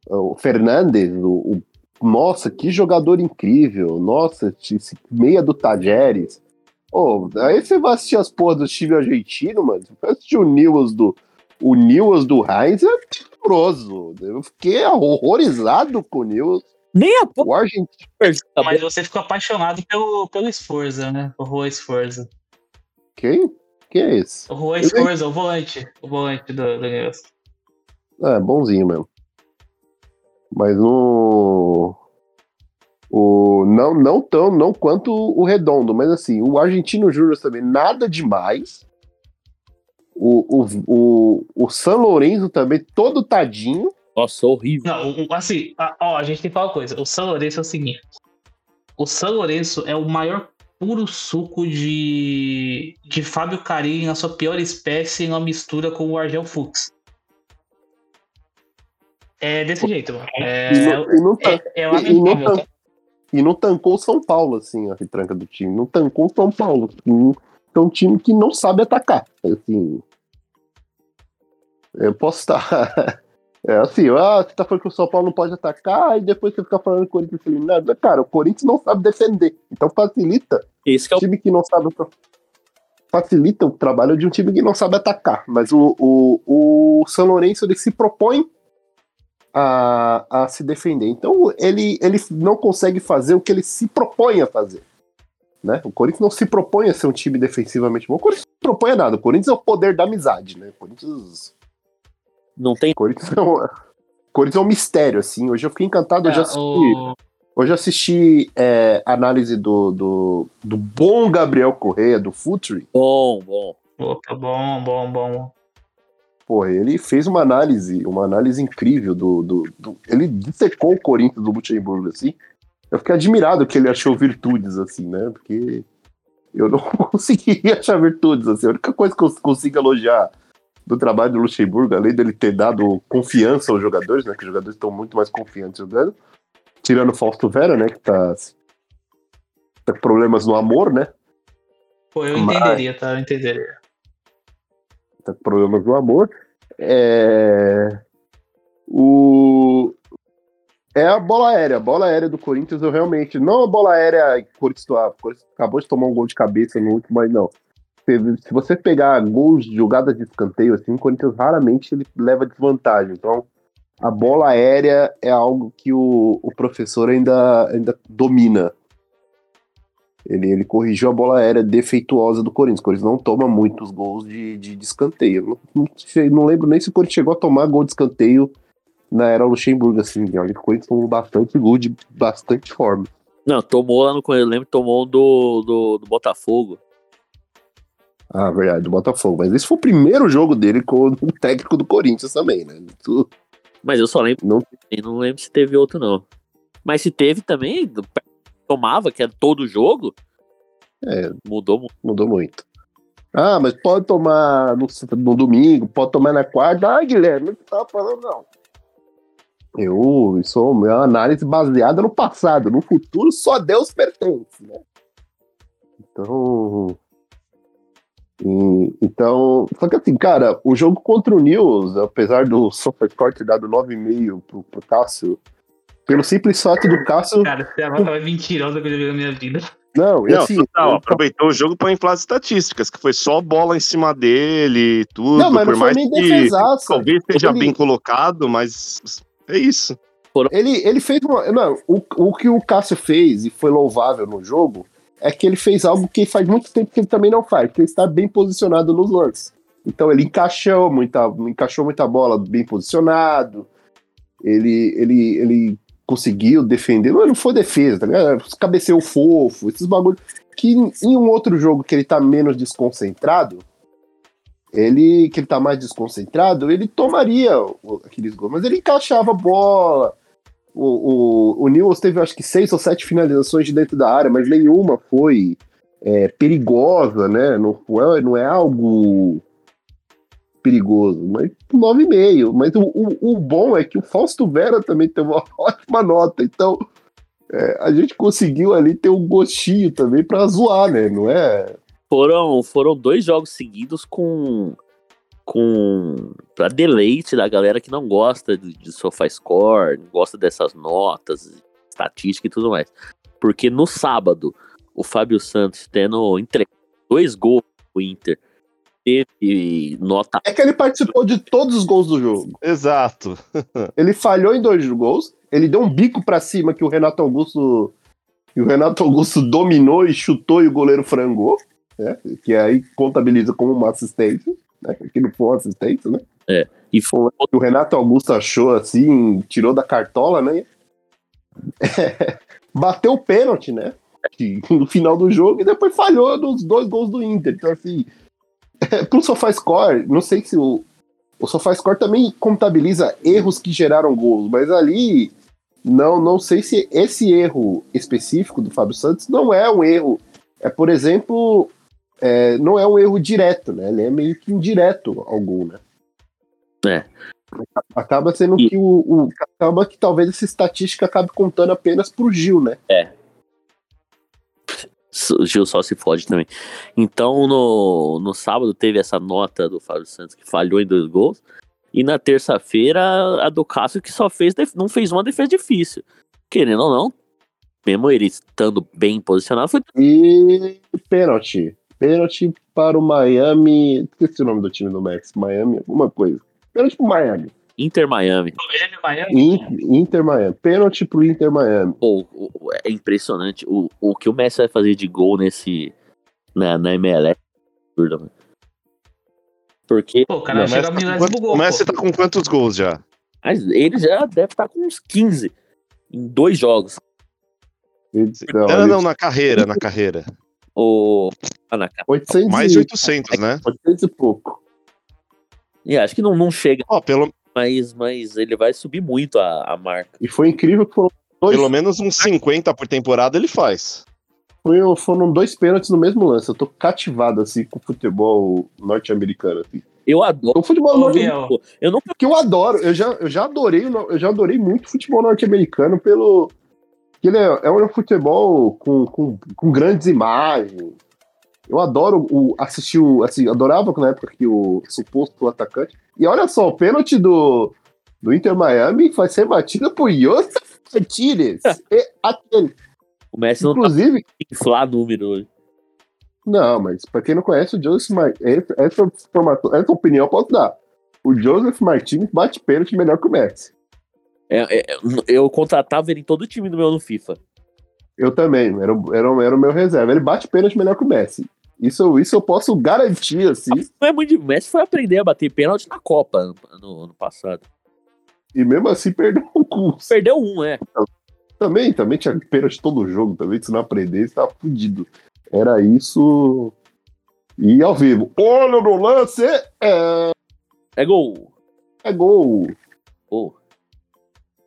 o Fernandes, o, o- nossa, que jogador incrível, nossa, esse meia do Tajeres. Ô, aí você vai assistir as porras do time argentino, mano. Vai assistir o Newells do. O Newells do Heinz é tenebroso. Eu fiquei horrorizado com o Newells. Nem a pouco O argentino. Mas você ficou apaixonado pelo, pelo Sforza, né? O Rua Sforza. Quem? Quem é esse? O Rua Eu nem- Sforza, o volante. O volante do, do News. É, bonzinho mesmo. Mas no. O, não, não tão, não quanto o Redondo, mas assim, o Argentino Júnior também, nada demais. O, o, o, o San Lourenço também, todo tadinho. Nossa, horrível. Não, assim, a- ó, a gente tem que falar uma coisa. O São Lourenço é o seguinte. O São Lourenço é o maior puro suco de, de Fábio Carilli na sua pior espécie na mistura com o Argel Fux. É desse jeito, mano. É, E não, e não, é, é e, não lamentável, e não tancou o São Paulo, assim, a retranca do time. Não tancou o São Paulo. assim, É um time que não sabe atacar. Assim, eu posso estar. É assim, ah, você tá falando que o São Paulo não pode atacar, e depois você fica falando que o Corinthians é eliminado. Cara, o Corinthians não sabe defender. Então facilita Esse que é o time que não sabe. Facilita o trabalho de um time que não sabe atacar. Mas o, o, o São Lourenço ele se propõe a, a se defender. Então ele, ele não consegue fazer o que ele se propõe a fazer. Né? O Corinthians não se propõe a ser um time defensivamente bom. O Corinthians não se propõe a nada. O Corinthians é o poder da amizade. Né? O Corinthians, Não tem. o Corinthians, é, um, o Corinthians é um mistério. Assim. Hoje eu fiquei encantado. É, assisti, o- hoje eu assisti é, análise do, do, do bom Gabriel Correia, do Futuri. Bom, bom. Opa, bom, bom, bom. Pô, ele fez uma análise, uma análise incrível do, do, do- Ele dissecou o Corinthians do Luxemburgo, assim. Eu fiquei admirado que ele achou virtudes, assim, né? Porque eu não consegui achar virtudes, assim. A única coisa que eu consigo elogiar do trabalho do Luxemburgo, além dele ter dado confiança aos jogadores, né? Que os jogadores estão muito mais confiantes jogando. Tirando o Fausto Vera, né? Que tá, tá com problemas no amor, né? Pô, eu Mas- entenderia, tá? Eu entenderia. tá com problemas no amor. É... O... É a bola aérea. A bola aérea do Corinthians, eu realmente. Não a bola aérea o Corinthians, acabou de tomar um gol de cabeça no último, mas não. Se, se você pegar gols de jogadas de escanteio, assim, o Corinthians raramente ele leva desvantagem. Então, a bola aérea é algo que o, o professor ainda, ainda domina. Ele, ele corrigiu a bola aérea defeituosa do Corinthians. O Corinthians não toma muitos gols de, de, de escanteio. Não, não, não lembro nem se o Corinthians chegou a tomar gol de escanteio na era Luxemburgo, assim. Que o Corinthians tomou bastante gol de bastante forma. Não, tomou lá no. Eu lembro que tomou um do, do, do Botafogo. Ah, verdade, do Botafogo. Mas esse foi o primeiro jogo dele com o técnico do Corinthians também, né? Isso Mas eu só lembro. Não- não lembro se teve outro, não. Mas se teve também, tomava, que era todo jogo. É. Mudou muito. mudou muito. Ah, mas pode tomar no, no domingo, pode tomar na quarta. Ah, Guilherme, não tava falando, não. Eu, é uma análise baseada no passado. No futuro, só Deus pertence, né? Então. e- então. Só que assim, cara, o jogo contra o News, apesar do Supercore ter dado 9,5 pro, pro Cássio, pelo simples fato do Cássio. Cara, você é mais mentirosa que eu já vi na minha vida. Não, e Não, assim. total, eu- aproveitou o jogo para inflar as estatísticas, que foi só bola em cima dele e tudo. não, mas por não foi mais nem que defesaça. talvez seja Ele- bem colocado, mas é isso. Ele, ele fez uma. Não, o, o que o Cássio fez e foi louvável no jogo é que ele fez algo que faz muito tempo que ele também não faz, que ele está bem posicionado nos lances. Então ele encaixou muita, encaixou muita bola bem posicionado. Ele, ele, ele conseguiu defender. Não, não foi defesa, tá ligado? Cabeceou fofo, esses bagulhos. Que em em um outro jogo que ele tá menos desconcentrado, ele que ele tá mais desconcentrado, ele tomaria aqueles gols, mas ele encaixava a bola. O, o, o Newell's teve acho que seis ou sete finalizações de dentro da área, mas nenhuma foi é, perigosa, né? Não, não é algo perigoso, mas 9,5. Mas o, o, o bom é que o Fausto Vera também teve uma ótima nota, então é, a gente conseguiu ali ter um gostinho também pra zoar, né? Não é? Foram, foram dois jogos seguidos com. com. pra deleite da galera que não gosta de, de SofaScore, não gosta dessas notas, estatística e tudo mais. Porque no sábado, o Fábio Santos tendo entre dois gols pro Inter, teve nota. É que ele participou de todos os gols do jogo. Exato. Ele falhou em dois gols, ele deu um bico pra cima que o Renato Augusto. Que o Renato Augusto dominou e chutou e o goleiro frangou, né? Que aí contabiliza como uma assistência, né? Que não foi uma assistência, né? E foi O Renato Augusto achou assim, tirou da cartola, né? É, bateu o pênalti, né? No final do jogo e depois falhou nos dois gols do Inter. Então, assim, pro SofaScore, não sei se o, o SofaScore também contabiliza erros que geraram gols, mas ali não, não sei se esse erro específico do Fábio Santos não é um erro. É, por exemplo, é, não é um erro direto, né? Ele é meio que indireto gol, né? É. Acaba sendo E- que o, o- Acaba que talvez essa estatística acabe contando apenas pro Gil, né? O Gil só se fode também. Então, no, no sábado teve essa nota do Fábio Santos que falhou em dois gols. E na terça-feira, a do Cássio que só fez, não fez uma defesa difícil. Querendo ou não, mesmo ele estando bem posicionado, foi E pênalti. Pênalti para o Miami. Esqueci o nome do time do Max. Miami, alguma coisa. Pênalti pro Miami. Inter Miami. Miami, Miami. In- Inter Miami. Pênalti pro Inter Miami. Pô, o- o- é impressionante o, o que o Messi vai fazer de gol nesse. Na, na MLS. absurdo, mano. Porque Pô, o O cara Messi, chega tá milésimo quanto- gol. o Messi pô. tá com quantos gols já? mas ele já deve estar com uns 15 em dois jogos. Então, Não, não, na carreira, na carreira. O. Ah, na cara. 800 Mais de e, 800, né? 800 e pouco. E acho que não, não chega, Ó, pelo, mas, mas ele vai subir muito a, a marca. E foi incrível que foram dois, pelo menos uns 50 por temporada ele faz. foi- foram dois pênaltis no mesmo lance. Eu tô cativado assim com o futebol norte-americano. Assim. Eu adoro. O futebol Ô, norte Biel, Eu não que eu adoro. Eu já, eu já adorei, eu já adorei muito o futebol norte-americano pelo que ele é, é um futebol com, com, com grandes imagens. Eu adoro o, assistir o. Assim, adorava na época que o suposto atacante. E olha só, o pênalti do, do Inter Miami vai ser batido por Josef Martinez. e aquele. O Messi não tá Inclusive, inflar número hoje. não, mas pra quem não conhece o Joseph Martinez, essa, informação, essa opinião eu posso dar. O Joseph Martinez bate pênalti melhor que o Messi. É, é, eu contratava ele em todo time do meu no FIFA. Eu também, era, o- era, o- era o meu reserva. Ele bate pênalti melhor que o Messi. Isso, isso eu posso garantir, assim. Não é muito. de- O Messi foi aprender a bater pênalti na Copa no ano passado. E mesmo assim perdeu o curso. Perdeu um, é. Também, também tinha pênalti todo jogo. Também, se não aprendesse, tava fudido. Era isso. E ao vivo. Olha no lance! É, É gol. é gol. Gol.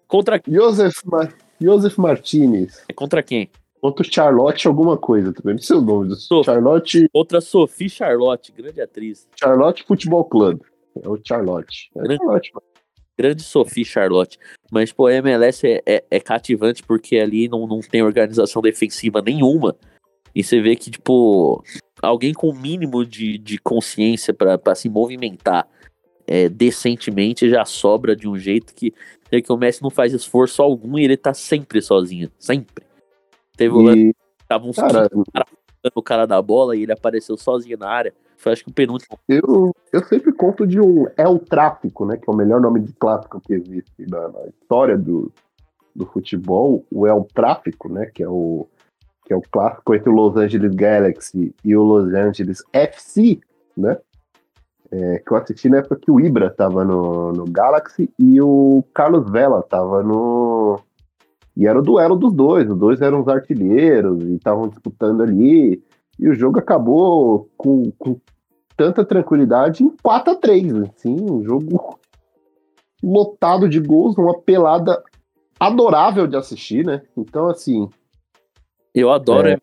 Contra, Joseph, Mar... Joseph Martinez. é contra quem? Contra o Charlotte alguma coisa também. Não sei o nome do Sophie. Charlotte, Contra Sophie Charlotte, grande atriz. Charlotte Futebol Club. É o Charlotte. É o Grande- Charlotte. Grande Sophie Charlotte. Mas, pô, a MLS é, é- é cativante porque ali não, não tem organização defensiva nenhuma. E você vê que, tipo, alguém com o mínimo de, de consciência pra pra se movimentar é, decentemente já sobra de um jeito que, é que o Messi não faz esforço algum e ele tá sempre sozinho. Sempre. Teve o lance E, que tava uns cara, 15 o cara da bola e ele apareceu sozinho na área. Foi acho que o penúltimo. Eu, eu sempre conto de um El Tráfico, né? Que é o melhor nome de clássico que existe na, na história do, do futebol. O El Tráfico, né? Que é o, que é o clássico entre o Los Angeles Galaxy e o Los Angeles FC, né? É, que eu assisti na época que o Ibra tava no, no Galaxy e o Carlos Vela tava no. E era o duelo dos dois. Os dois eram os artilheiros e estavam disputando ali. E o jogo acabou com, com tanta tranquilidade em 4 a 3 assim, um jogo lotado de gols, uma pelada adorável de assistir, né? Então, assim, Eu adoro. É.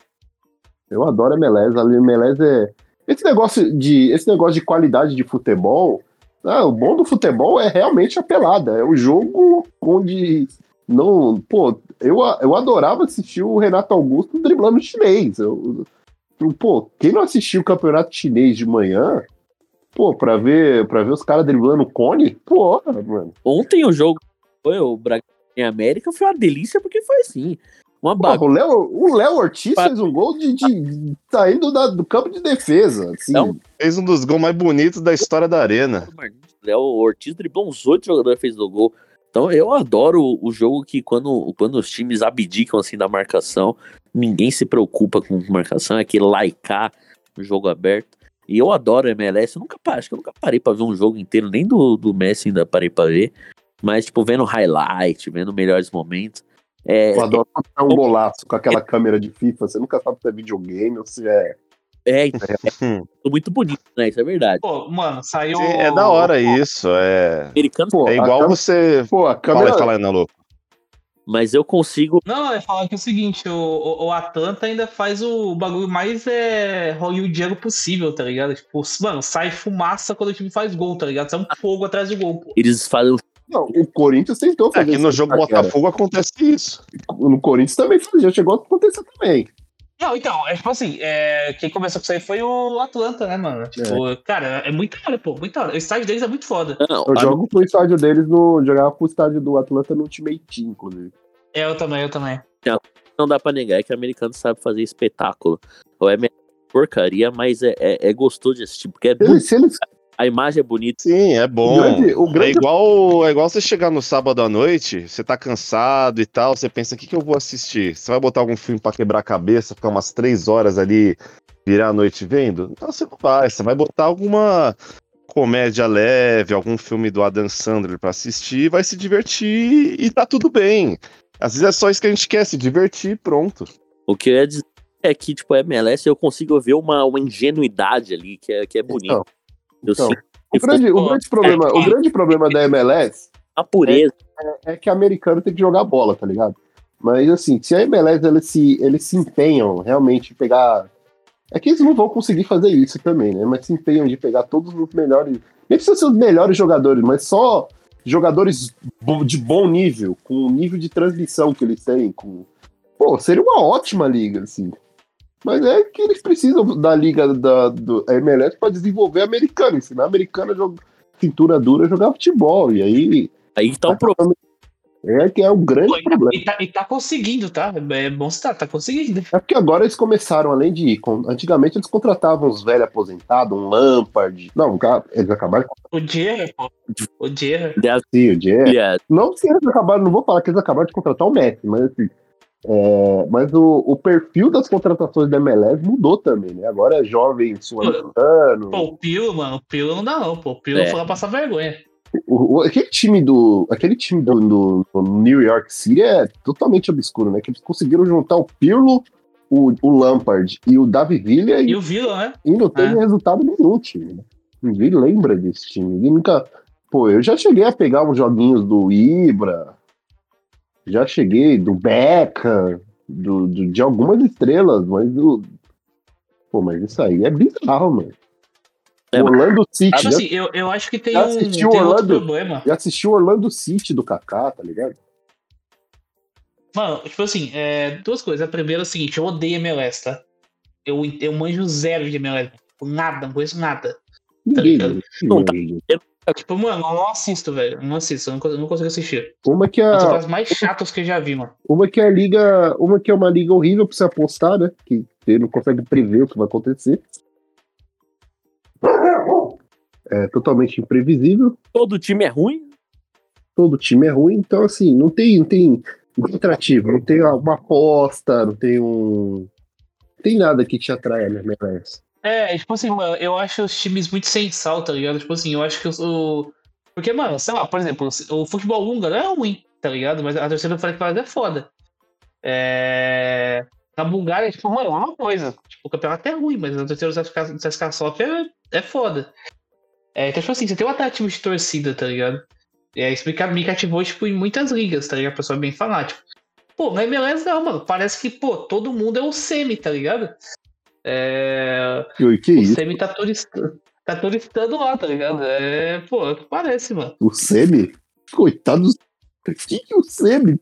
eu adoro a MLS. A MLS é. Esse negócio de, esse negócio de qualidade de futebol. ah, o bom do futebol é realmente a pelada. É o jogo onde. Não. Pô, eu, eu adorava assistir o Renato Augusto driblando chinês. Eu, pô, quem não assistiu o campeonato chinês de manhã, pô, pra ver, pra ver os caras driblando cone, pô, mano. Ontem o jogo foi o Bragantino em América foi uma delícia porque foi assim. Uma bagunça. o Léo, o Léo Ortiz fez um gol de, de saindo da- do campo de defesa. Assim. Não. Fez um dos gols mais bonitos da história da Arena. Léo Ortiz driblou uns oito jogadores fez do gol. Então eu adoro o- jogo que quando, quando os times abdicam assim da marcação, ninguém se preocupa com marcação, é aquele laicar o jogo aberto. E eu adoro MLS, eu nunca parei, acho que eu nunca parei pra ver um jogo inteiro, nem do, do Messi ainda parei pra ver. Mas, tipo, vendo highlight, vendo melhores momentos. É, Eu adoro fazer um golaço com aquela câmera de FIFA. Você nunca sabe se é videogame ou se é. é, é muito bonito, né? Isso é verdade. Pô, mano, saiu. Sim, é da hora isso. É, Americano, Pô, é igual você. Pô, a Fala câmera. aí, fala aí, Nalu. mas eu consigo. Não, é falar que é o seguinte, o, o, o Atlanta ainda faz o bagulho mais é, hollywoodiano possível, tá ligado? Tipo, mano, sai fumaça quando o time faz gol, tá ligado? Sai um fogo atrás do gol, pô. Eles fazem Não, o Corinthians tentou fazer Aqui no isso, jogo cara. Botafogo acontece isso. No Corinthians também fazia, chegou a acontecer também. Não, então, é tipo assim, é, quem começou com isso aí foi o Atlanta, né, mano? Tipo, cara, é muito hora, pô, muito hora. O estádio deles é muito foda. Não, Eu a- jogo pro estádio deles no. Jogava pro estádio do Atlanta no Ultimate Team, inclusive. É, eu também, eu também. não dá pra negar é que o americano sabe fazer espetáculo. Ou é porcaria, mas é, é, é gostoso de assistir, porque é Eles, se eles, a imagem é bonita. Sim, é bom. O grande- o grande- É, igual, é igual você chegar no sábado à noite, você tá cansado e tal, você pensa, o que, que eu vou assistir? Você vai botar algum filme pra quebrar a cabeça, ficar umas três horas ali, virar a noite vendo? Não, você não vai. Você vai botar alguma comédia leve, algum filme do Adam Sandler pra assistir, vai se divertir e tá tudo bem. Às vezes é só isso que a gente quer, se divertir e pronto. O que eu ia dizer é que, tipo, a MLS eu consigo ver uma, uma ingenuidade ali que é, que é bonita. Então, então, o, grande, o, grande problema, o grande problema da MLS a pureza. é que americano tem que jogar bola, tá ligado? Mas assim, se a MLS eles se, eles se empenham realmente em pegar. É que eles não vão conseguir fazer isso também, né? Mas se empenham de pegar todos os melhores. Nem precisa ser os melhores jogadores, mas só jogadores de bom nível, com o nível de transmissão que eles têm. Com... Pô, seria uma ótima liga, assim. Mas é que eles precisam da liga da do MLS para desenvolver a americana, ensinar a americana a jogar cintura dura jogar futebol. E aí Aí tá um problema. é que é um grande Pô, e, tá, problema. e, tá, e tá conseguindo, tá? É bom citar, tá conseguindo. É porque agora eles começaram, além de. com- Antigamente eles contratavam uns velhos aposentados, um Lampard. Não, cara, eles acabaram O Dierra, pô. O Dierra. assim, o Dier. Olha, Não que eles acabaram, não vou falar que eles acabaram de contratar o Messi, mas assim. É, mas o, o perfil das contratações da MLS mudou também, né? Agora é jovem sul-americano. Pô, o Pilo, mano, o Pilo não dá não, pô. O Pilo É. foi lá passar vergonha. O, o- aquele time do. Aquele time do, do- do New York City é totalmente obscuro, né? Que eles conseguiram juntar o Pirlo, o, o Lampard e o Davi Villa e, E o Vila, né? e não teve É. resultado nenhum, time. né? Ninguém lembra desse time. Ninguém nunca. Pô, eu já cheguei a pegar uns joguinhos do Ibra, já cheguei do Beca, do, do- de algumas estrelas, mas do. Pô, mas isso aí é bizarro, mano. É, Orlando City. Tipo já, assim, eu, eu acho que tem já um, tem outro Orlando? problema. já assistiu o Orlando City do Kaká, tá ligado? Mano, tipo assim, é, duas coisas. A primeira é o seguinte, eu odeio MLS, tá? Eu, eu manjo zero de MLS. Tipo, nada, não conheço nada. Ninguém, ligado? Não, tá. Ninguém. Tipo, mano, eu não assisto, velho. Eu Não assisto, eu não, consigo- eu não consigo assistir. Uma que É uma a, das mais chatas que eu já vi, mano. uma que é a liga, uma que é uma liga horrível pra você apostar, né? Que você não consegue prever o que vai acontecer. É totalmente imprevisível. todo time é ruim. Todo time é ruim, então assim, não tem, não tem, atrativo, não tem uma aposta, não tem um, não tem nada que te atraia na MLS. É, tipo assim, mano, eu acho os times muito sem sal, tá ligado? Tipo assim, eu acho que o. Porque, mano, sei lá, por exemplo, o futebol húngaro é ruim, tá ligado? Mas a torcida do Ferencváros é foda. É... Na Bulgária, tipo, mano, é uma coisa. Tipo, o campeonato é ruim, mas a torcida do CSKA Sofia é, é foda. É, então, tipo assim, você tem um atrativo de torcida, tá ligado? Aí isso me me cativou, tipo, em muitas ligas, tá ligado? A pessoa é bem fanático. Pô, na MLS não, mano. Parece que, pô, todo mundo é o semi, tá ligado? É... E que O isso? semi tá turistando, tá turistando lá, tá ligado? É, pô, é o que parece, mano. O Semi? Coitado do. Que que o Semi?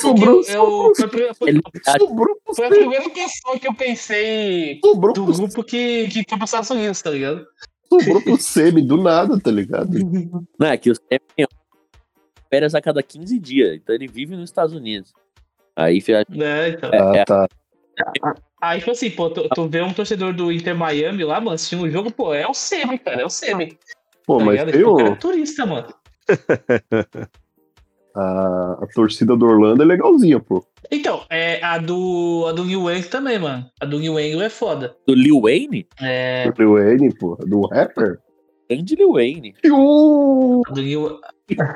Sobrou, Porque eu, foi, foi- foi- Ele- sobrou foi a Semi. primeira pessoa que eu pensei Sobrou do pro, grupo que, que foi pros Estados Unidos, tá ligado? sobrou pro Semi do nada, tá ligado? Não, é que o tem férias a cada 15 dias, então ele vive nos Estados Unidos. Aí fica. É, então. Ah, tá. Aí, tipo assim, pô, tu, tu vê um torcedor do Inter Miami lá, mano, assistindo o jogo, pô, é o semi, cara, é o semi. Pô, tá mas ligado? tem O cara é turista, mano. a, a torcida do Orlando é legalzinha, pô. Então, é, a do, a do New England também, mano. A do New England é foda. Do Lil Wayne? É, Do Lil Wayne, pô. Do rapper. Grande Lil Wayne. Iu, a do New,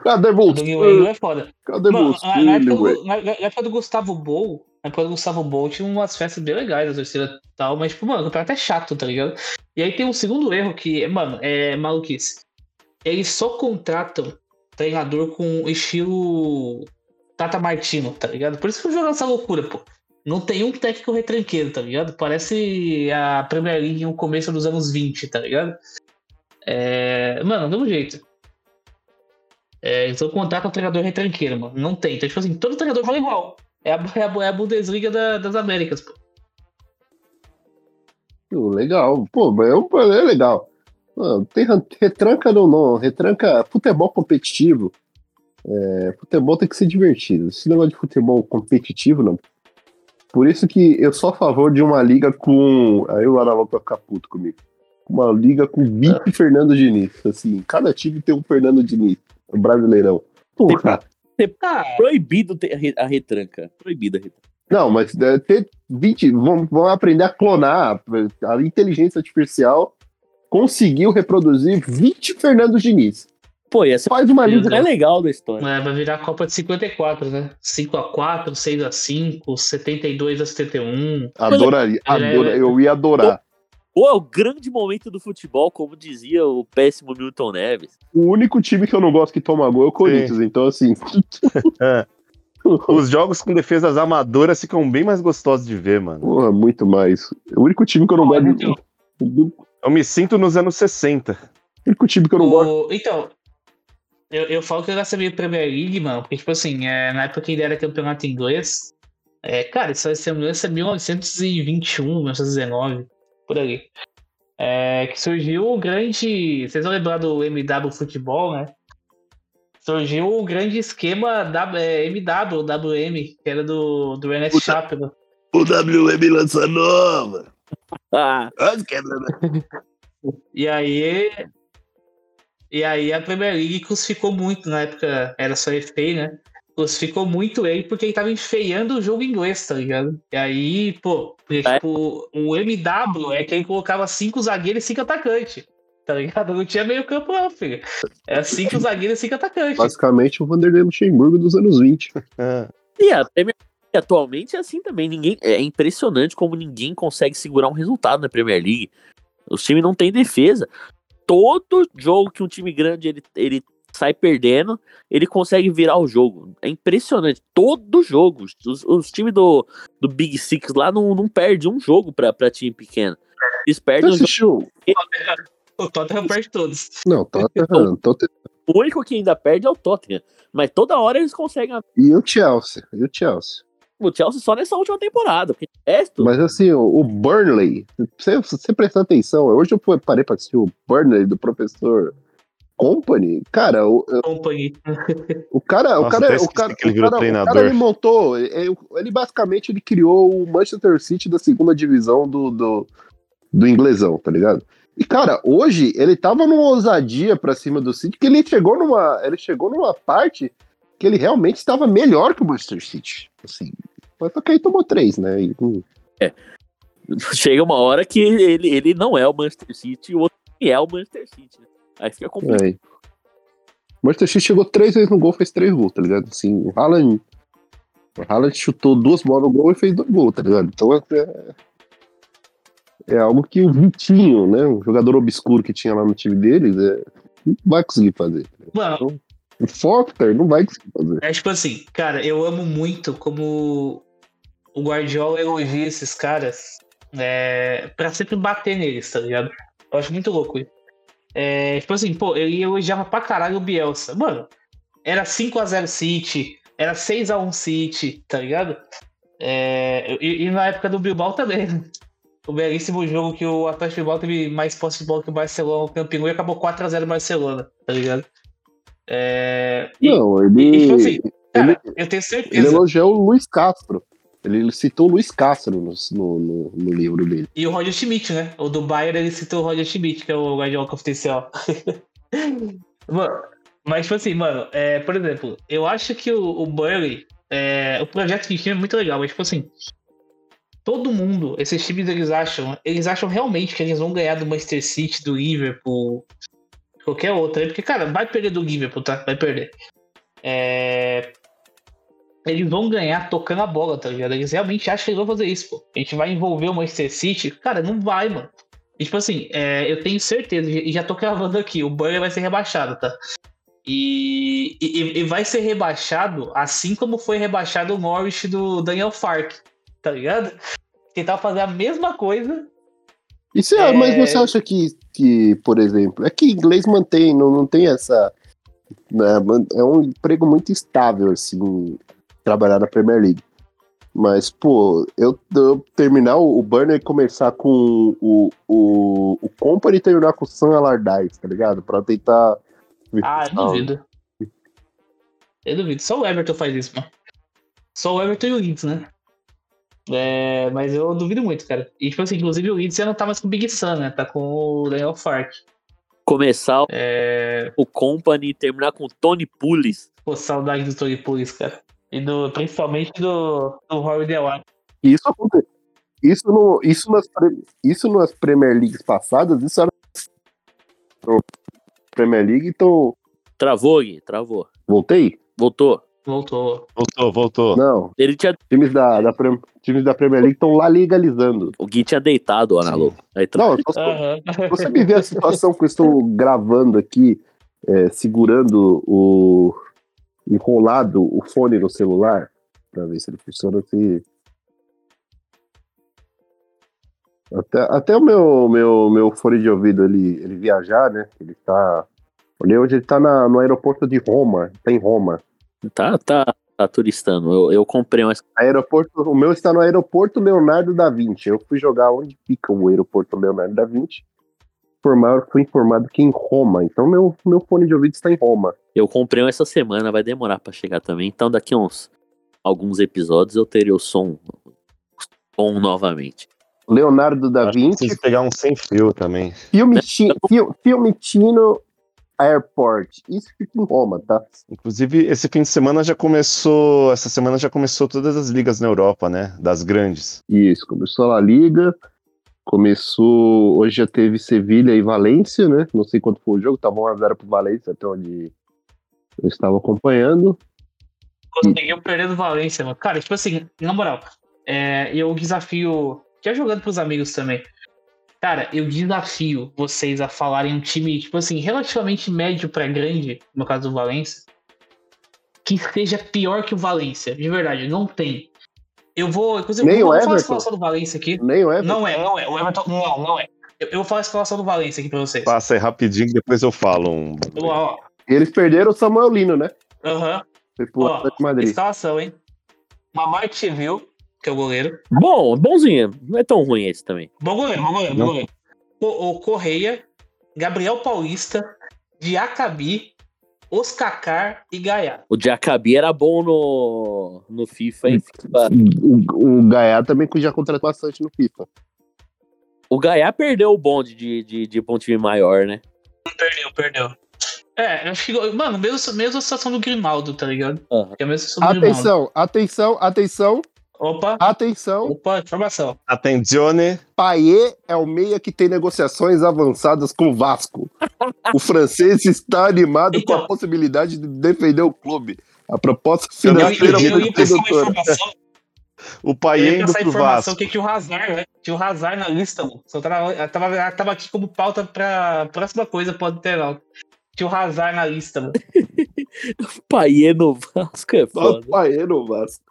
Cadê a do New você? é foda. Cadê Mano, você, na, época Wayne? do, na, na época do Gustavo Bol, na época do Gustavo tinha umas festas bem legais, a torcida e tal, mas, tipo, mano, o campeonato é chato, tá ligado? E aí tem um segundo erro que, mano, é maluquice. Eles só contratam treinador com estilo Tata Martino, tá ligado? Por isso que eu jogo essa loucura, pô. Não tem um técnico retranqueiro, tá ligado? Parece a Premier League no começo dos anos 20, tá ligado? É... Mano, do mesmo jeito. É, eles não contratam um treinador retranqueiro, mano. Não tem. Então, tipo assim, todo treinador fala igual. É a, é a, é a Bundesliga da- das Américas, pô. Pô, Legal. Pô, mas é, um- é legal. Mano, tem ran- retranca não, não. Retranca futebol competitivo. É, futebol tem que ser divertido. Esse negócio de futebol competitivo, não. Por isso que eu sou a favor de uma liga com. Aí o Araújo vai ficar puto comigo. Uma liga com 20 Fernando Diniz. Assim, cada time tem um Fernando Diniz. O brasileirão. Porra. Ah, Proibido ter a re- a retranca. Proibido a retranca. Não, mas deve ter 20. Vamos, vamos aprender a clonar. A inteligência artificial conseguiu reproduzir 20 Fernando Diniz. Pô, ser Faz uma o mais legal da história. é, vai virar a Copa de 54, né? 5x4, 6x5, 72 a 71. Adoraria. É. adora- eu ia adorar. Pô, é o grande momento do futebol, como dizia o péssimo Milton Neves. O único time que eu não gosto que toma gol é o Corinthians. Então, assim. Os jogos com defesas amadoras ficam bem mais gostosos de ver, mano. Porra, muito mais. O único time que eu não Olha, gosto. então. O Eu me sinto nos anos 60. único time que eu não gosto. O- Então, eu, eu falo que eu gosto meio Premier League, mano, porque, tipo assim, é, na época que ele era campeonato inglês, é, cara, isso vai ser isso é 1921, 1919, por ali. É, que surgiu o grande. Vocês vão lembrar do MW Futebol, né? Surgiu o grande esquema W, é, MW, WM, que era do, do Ernest. Chappell. O WM lança nova. Ah, E aí. E aí a Premier League crucificou muito na época, era só FA, né? Crucificou muito ele porque ele tava enfeiando o jogo inglês, tá ligado? E aí, pô, porque, É. tipo, o MW é que ele colocava cinco zagueiros e cinco atacantes. Tá ligado? Não tinha meio campo, não, filho. Era cinco zagueiros e cinco atacantes. Basicamente o Vanderlei Luxemburgo dos anos 20. Ah, e a Premier League atualmente é assim também. Ninguém, é impressionante como ninguém consegue segurar um resultado na Premier League. Os times não têm defesa. Todo jogo que um time grande ele, ele sai perdendo, ele consegue virar o jogo. É impressionante. Todo jogo. Os, os times do, do Big Six lá não, não perdem um jogo pra, pra time pequeno. Eles perdem os assistiu? O Tottenham perde todos. Não, Tottenham. Tottenham. O único que ainda perde é o Tottenham. Mas toda hora eles conseguem. E o Chelsea. E o Chelsea. O Chelsea só nessa última temporada. Porque resto. Mas assim, o, o Burnley, você, você prestar atenção, hoje eu fui- parei pra assistir o Burnley do professor Company, cara, o, Company. o cara, o Nossa, cara, até o cara, que ele o virou cara, o treinador. cara ele montou, ele, ele basicamente ele criou o Manchester City da segunda divisão do, do, do inglesão, tá ligado? E cara, hoje ele tava numa ousadia pra cima do City, que ele chegou numa, ele chegou numa parte que ele realmente estava melhor que o Manchester City, assim. Mas só que aí tomou três, né? E, hum, Chega uma hora que ele, ele não é o Manchester City e o outro é o Manchester City. né? Aí fica complicado. Manchester City chegou três vezes no gol, fez três gols, tá ligado? Assim, o Haaland. O Haaland chutou duas bolas no gol e fez dois gols, tá ligado? Então é. É algo que o Vitinho, né? Um jogador obscuro que tinha lá no time deles, é, Não vai conseguir fazer. Mano, O Foster não vai conseguir fazer. é tipo assim, cara, eu amo muito como o Guardiola elogia esses caras é, pra sempre bater neles, tá ligado? Eu acho muito louco isso. É, tipo assim, pô, ele elogiava pra caralho o Bielsa. Mano, era 5x0 City, era 6x1 City, tá ligado? É, e, e na época do Bilbao também, né? O belíssimo jogo que o Atlético Bilbao teve mais posse de bola que o Barcelona, o Campinho, e acabou 4x0 Barcelona, tá ligado? É, e, Não, e, ele, tipo assim, cara, ele- eu tenho ele certeza. elogiou o Luiz Castro. Ele, citou o Luiz Castro no, no, no- livro dele. E o Roger Schmidt, né? O do Bayern ele citou o Roger Schmidt, que é o Guardiola confidencial. mas, tipo assim, mano, é, por exemplo, eu acho que o, o Burnley, é, o projeto de time é muito legal, mas, tipo assim, todo mundo, esses times, eles acham, eles acham realmente que eles vão ganhar do Manchester City, do Liverpool, qualquer outro, né? Porque, cara, vai perder do Liverpool, tá? Vai perder. É, eles vão ganhar tocando a bola, tá ligado? Eles realmente acham que eles vão fazer isso, pô. A gente vai envolver o Manchester City. Cara, não vai, mano. E, tipo assim, é, eu tenho certeza, e já tô cravando aqui, o Burnley vai ser rebaixado, tá? E, e, e vai ser rebaixado assim como foi rebaixado o Norwich do Daniel Fark, tá ligado? Tentar fazer a mesma coisa. E se, É. Mas você acha que, que, por exemplo, é que inglês mantém, não, não tem essa. né, é um emprego muito estável, assim, trabalhar na Premier League. Mas, pô, eu, eu terminar o, o Burner e começar com o, o, o Company e terminar com o Sam Allardyce, tá ligado? Pra tentar. Ah, eu duvido. Eu duvido. Só o Everton faz isso, mano. Só o Everton e o Leeds, né? É, mas eu duvido muito, cara. E, tipo assim, inclusive o Leeds já não tá mais com o Big Sun, né? Tá com o Daniel Fark. Começar É... o Company e terminar com o Tony Pulis. Pô, saudade do Tony Pulis, cara. E do, principalmente do, do Rory Delap. Isso. Isso, no, isso, nas, isso nas Premier Leagues passadas, isso era. Premier League, então. Travou, Gui, travou. Voltei? Voltou. Voltou. Voltou, voltou. Não. Ele tinha, Times da, da, times da Premier League estão lá legalizando. o Gui tinha deitado, Ana. Aí tra- Não, tô- Aham. você me vê a situação que eu estou gravando aqui, é, segurando o. enrolado o fone no celular, pra ver se ele funciona assim. Até, até o meu, meu, meu fone de ouvido ele, ele viajar, né? Ele tá. Olhei onde ele tá na, no aeroporto de Roma. Tá em Roma. tá, tá, tá turistando. Eu, eu comprei uma Aeroporto, o meu está no aeroporto Leonardo da Vinci. Eu fui jogar onde fica o aeroporto Leonardo da Vinci. Informar, fui informado que em Roma. Então meu, meu fone de ouvido está em Roma. Eu comprei um essa semana, vai demorar pra chegar também. Então daqui a uns alguns episódios eu terei o som, som novamente. Leonardo da Acho Vinci, preciso pegar um sem fio também. filme, Ti- Fil- Fiumitino Airport. Isso fica em Roma, tá? Inclusive, esse fim de semana já começou. Essa semana já começou todas as ligas na Europa, né? Das grandes. Isso, começou a La Liga. Começou. Hoje já teve Sevilha e Valência, né? Não sei quanto foi o jogo, tava 1x0 pro Valência, até onde eu estava acompanhando. Conseguiu perder do Valência, mano. Cara, tipo assim, na moral, é, eu desafio. Já jogando pros amigos também. Cara, eu desafio vocês a falarem um time, tipo assim, relativamente médio pra grande, no caso do Valência, que seja pior que o Valência. De verdade, não tem. Eu vou. Inclusive, Nem eu o vou falar a escalação do Valência aqui. Nem o Everton. Não é, não é. O Everton. Não, não é. Eu, eu vou falar a escalação do Valência aqui pra vocês. Passa aí rapidinho, depois eu falo um. Ó, ó, Eles perderam o Samuel Lino, né? Aham. Foi pro Ó, Atlético Madrid. Escalação, hein? Mamar Tivil, que é o goleiro. Bom, bonzinho. Não é tão ruim esse também. Bom goleiro, bom goleiro, bom goleiro. O, o Correia, Gabriel Paulista, Diacabi, Oscacar e Gaia. O Jacabi era bom no, no FIFA, hein? FIFA. O, o Gaia também já contratou bastante no FIFA. O Gaia perdeu o bonde de, de, de um time maior, né? Perdeu, perdeu. É, acho que. Mano, mesmo, mesma situação do Grimaldo, tá ligado? Que é a mesma situação do Grimaldo. Atenção, atenção, atenção, Opa, atenção. opa, informação. Attenzione. Paier é o meia que tem negociações avançadas com o Vasco. O francês está animado com Então. a possibilidade de defender o clube. A proposta Eu não Eu, eu, financeira eu, eu. O Eu pai ia indo pro informação Vasco. que tinha o Hazard, né? Tinha o Hazard na lista, mano. Só tava, tava, tava aqui como pauta pra próxima coisa, pode ter não. tinha o Hazard na lista, mano. Paiê no Vasco é foda. Paê no Vasco.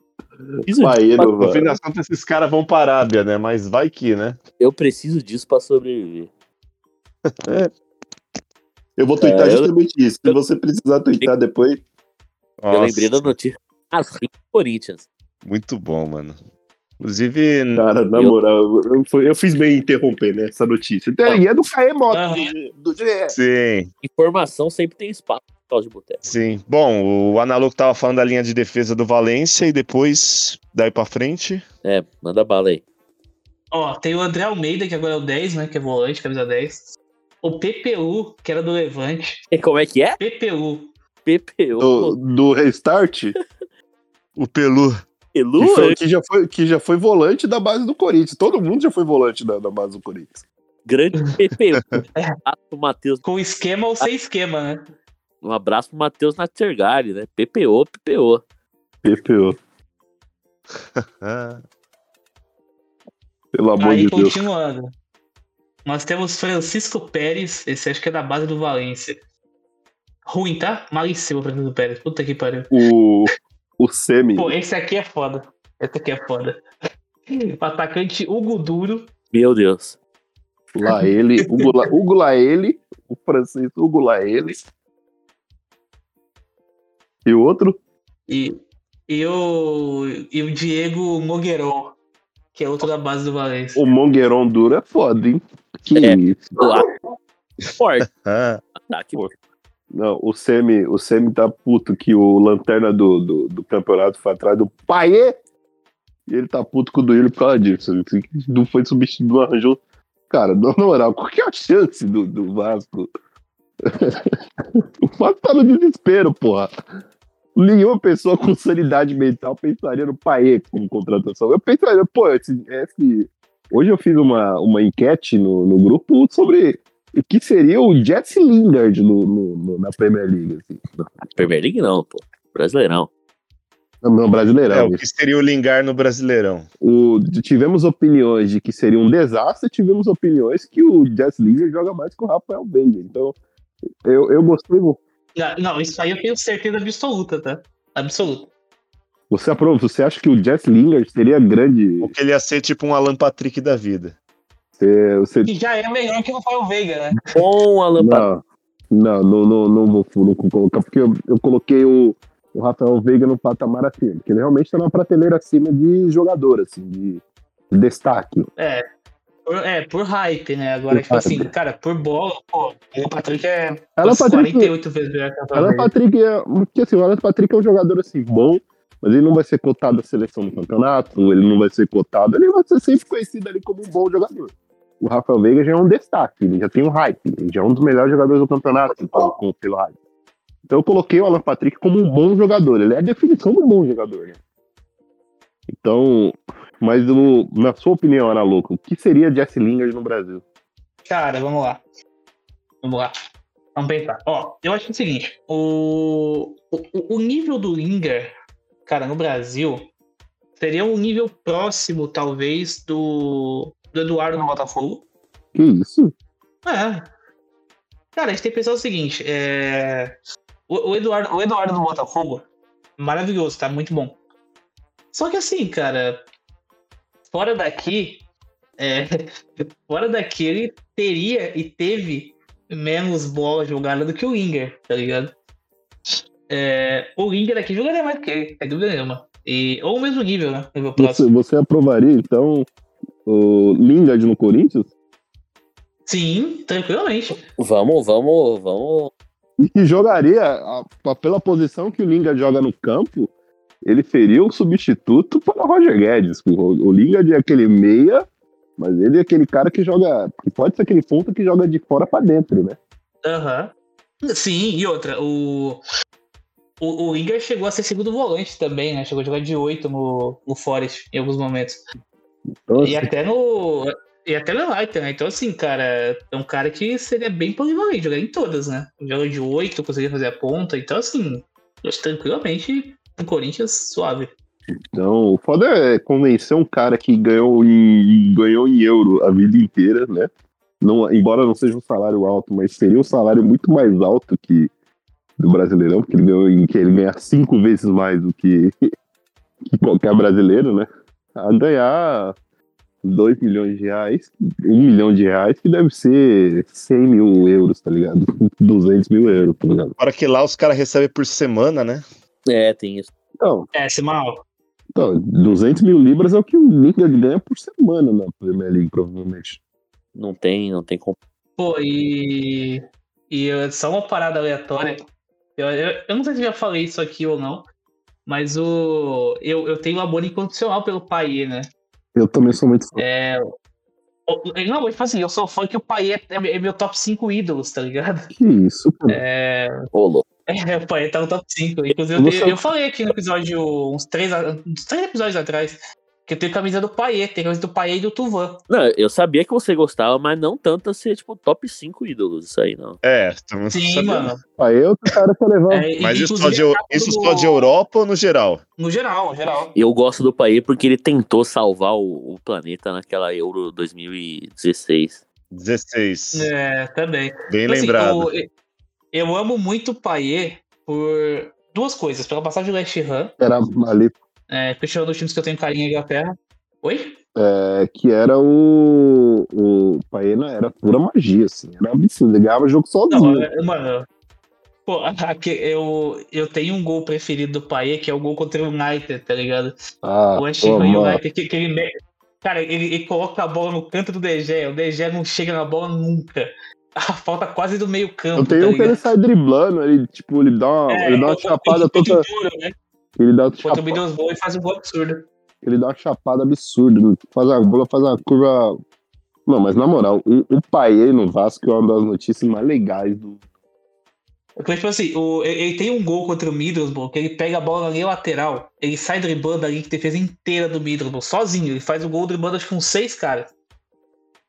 Paê no fim das contas, esses caras vão pra Arábia, né? Mas vai que, né? Eu preciso disso pra sobreviver. Eu vou twittar É, eu- justamente isso. Se você precisar twittar depois, Eu Nossa, lembrei da notícia. Assim, Corinthians. Muito bom, mano. Inclusive, cara, na Eu- moral, eu, eu fiz bem em interromper né, essa notícia. Então, e é do Caê Moto, Aham. do, do GE. sim, Informação sempre tem espaço Caos de Boteco. sim. Bom, o Analuco tava falando da linha de defesa do Valência e depois, daí pra frente. É, manda bala aí. Ó, tem o André Almeida, que agora é o 10, né? Que é volante, camisa 10. O PPU, que era do Levante. E como é que é? PPU. PPO. Do, do Restart, O Pelu. Pelu? que, foi- que já foi, que já foi volante da base do Corinthians. Todo mundo já foi volante da, da base do Corinthians. Grande PPU. Pro Matheus. Com esquema ou sem esquema, né? Um abraço pro Matheus Nattergari, né? PPO, PPO. PPO. Pelo amor Aí, de Deus. continuando. Nós temos Francisco Pérez, esse acho que é da base do Valência. Ruim, tá? Malíssimo o Francisco Pérez. Puta que pariu. O, o Semi. Pô, esse aqui é foda. Esse aqui é foda. O atacante Hugo Duro. Meu Deus. Lá ele, Hugo, La, Hugo Laele, o francês Hugo Laele. E o outro? E, e, o, e o Diego Mogueron, que é outro da base do Valência. O Mongueron duro é foda, hein? Que É. isso. Forte. ah, Ataque. Não, o Semi, o Semi tá puto que o lanterna do, do, do campeonato foi atrás do Paê. E ele tá puto com o Duílio por causa disso. Ele Não foi substituído, não arranjou. Cara, na moral, qual que é a chance do, do Vasco? o Vasco tá no desespero, porra. Nenhuma pessoa com sanidade mental pensaria no Paê como contratação. Eu pensaria, pô, esse, esse... hoje eu fiz uma, uma enquete no, no grupo sobre o que seria o Jesse Lingard no, no- no- na Premier League. Assim. Premier League não, pô. Brasileirão. No, no Brasileirão. é, o que seria o Lingar no Brasileirão. O- tivemos opiniões de que seria um desastre, tivemos opiniões que o Jesse Lingard joga mais que o Rafael Veiga. Então, eu, eu gostei. Não, não, isso aí eu tenho certeza absoluta, tá? Absoluta. Você aprova? Você acha que o Jesse Lingard seria grande? Ou que ele ia ser tipo um Alan Patrick da vida. Você, você- Que já é melhor que o Rafael Veiga, né? Bom, Alan Patrick. não, não, não, não, vou, não vou colocar, porque eu, eu coloquei o, o Rafael Veiga no patamar acima, porque ele realmente está numa prateleira acima de jogador, assim, de, de destaque. É. Por, é, por hype, né? Agora, Por tipo assim, hype. cara, por bola, pô, o Patrick é Alan Patrick- 48 vezes melhor que o Alan. Patrick é. Porque assim, o Alan Patrick é um jogador assim, bom, mas ele não vai ser cotado à seleção do campeonato, ele não vai ser cotado, ele vai ser sempre conhecido ali como um bom jogador. O Rafael Veiga já é um destaque, ele já tem um hype, ele já é um dos melhores jogadores do campeonato, então, com, pelo hype. Então eu coloquei o Alan Patrick como um bom jogador, ele é a definição do bom jogador, né? Então, mas o- na sua opinião, Ana Louco, o que seria Jesse Lingard no Brasil? Cara, vamos lá. Vamos lá. Vamos pensar. Ó, eu acho que é o seguinte: o, o, o nível do Linger, cara, no Brasil, seria um nível próximo, talvez, do, do Eduardo no Botafogo. Que isso? É. Cara, a gente tem que pensar o seguinte: é... o, o Eduardo, o Eduardo no Botafogo, maravilhoso, tá? Muito bom. Só que assim, cara, fora daqui, é, fora daqui ele teria e teve menos bola jogada do que o Inger, tá ligado? É, o Inger aqui jogaria mais que ele, sem dúvida nenhuma. E, ou o mesmo nível, né? Nível Você, você aprovaria, então, o Lingard no Corinthians? Sim, tranquilamente. Vamos, vamos, vamos. E jogaria, a- a- pela posição que o Lingard joga no campo, ele seria o substituto para o Roger Guedes. O, Lingard é aquele meia, mas ele é aquele cara que joga, que pode ser aquele ponta que joga de fora para dentro, né? Aham. Sim, e outra, o. O, o chegou a ser segundo volante também, né? Chegou a jogar de 8 no, no Forest em alguns momentos. Então, E assim, até no. E até no Leiter, né? Então, assim, cara, é um cara que seria bem polivalente, jogar em todas, né? Joga de 8, conseguia fazer a ponta. Então, assim, tranquilamente o Corinthians suave. então, o foda é convencer um cara que ganhou em, ganhou em euro a vida inteira, né? não, embora não seja um salário alto, mas seria um salário muito mais alto que do Brasileirão, porque ele, ganhou, em que ele ganha cinco vezes mais do que, que qualquer brasileiro, né? A ganhar 2 milhões de reais, 1 milhão de reais, que deve ser 100 mil euros, tá ligado? 200 mil euros, tá ligado? Agora que lá os caras recebem por semana, né? É, tem isso. Então, É, semanal. então, 200 mil libras é o que o Lingard ganha por semana na Premier League, provavelmente. Não tem, não tem como. Pô, e. E só uma parada aleatória. Eu, eu, eu não sei se eu já falei isso aqui ou não, mas o. Eu, eu tenho amor incondicional pelo Paier, né? Eu também sou muito fã. É. Não, tipo assim, eu sou fã que o Paier é, é meu top 5 ídolos, tá ligado? Que isso, cara. É. Ô, louco. É, o Paier tá no top 5. Inclusive, eu, eu falei aqui no episódio, uns três, uns três episódios atrás, que eu tenho camisa do Paier, tem camisa do Paier e do Tuvan. Não, eu sabia que você gostava, mas não tanto a ser, tipo, top 5 ídolos, isso aí, não. É, estamos Sim, sabendo. mano. Aí eu que cara pra levar. É, Mas isso só, de, capa isso do- só de Europa ou no geral? No geral, no geral. Eu gosto do Paê porque ele tentou salvar o, o planeta naquela Euro 2016. 16. É, também. Bem Então, assim, lembrado. Eu, amo muito o Paier por duas coisas. Pela passagem do West Ham, Era ali, é, fechando dos times que eu tenho carinho na Inglaterra. Oi? é, que era o. O Paena era pura magia, assim. Era absurdo. Ele ganhava jogo Não, sozinho. é, mano. Pô, aqui, eu, eu tenho um gol preferido do Paier, que é o gol contra o United, tá ligado? Ah, o West Ham. United, que, que ele, Cara, ele, ele coloca a bola no canto do DG, o DG não chega na bola nunca. A falta quase do meio campo. Eu tenho tá um que ele sai driblando, ele, tipo, ele dá uma, É, ele dá uma chapada toda. Né? Ele dá, uma Contra o e faz um gol absurdo. ele dá uma chapada absurda. Faz a bola, faz uma curva. Não, mas na moral, o, o Paê no Vasco é uma das notícias mais legais do. Porque, tipo assim, o, ele tem um gol contra o Middlesbrough, que ele pega a bola na linha lateral, ele sai driblando a linha de defesa inteira do Middlesbrough, sozinho. Ele faz o gol driblando, acho que com seis caras.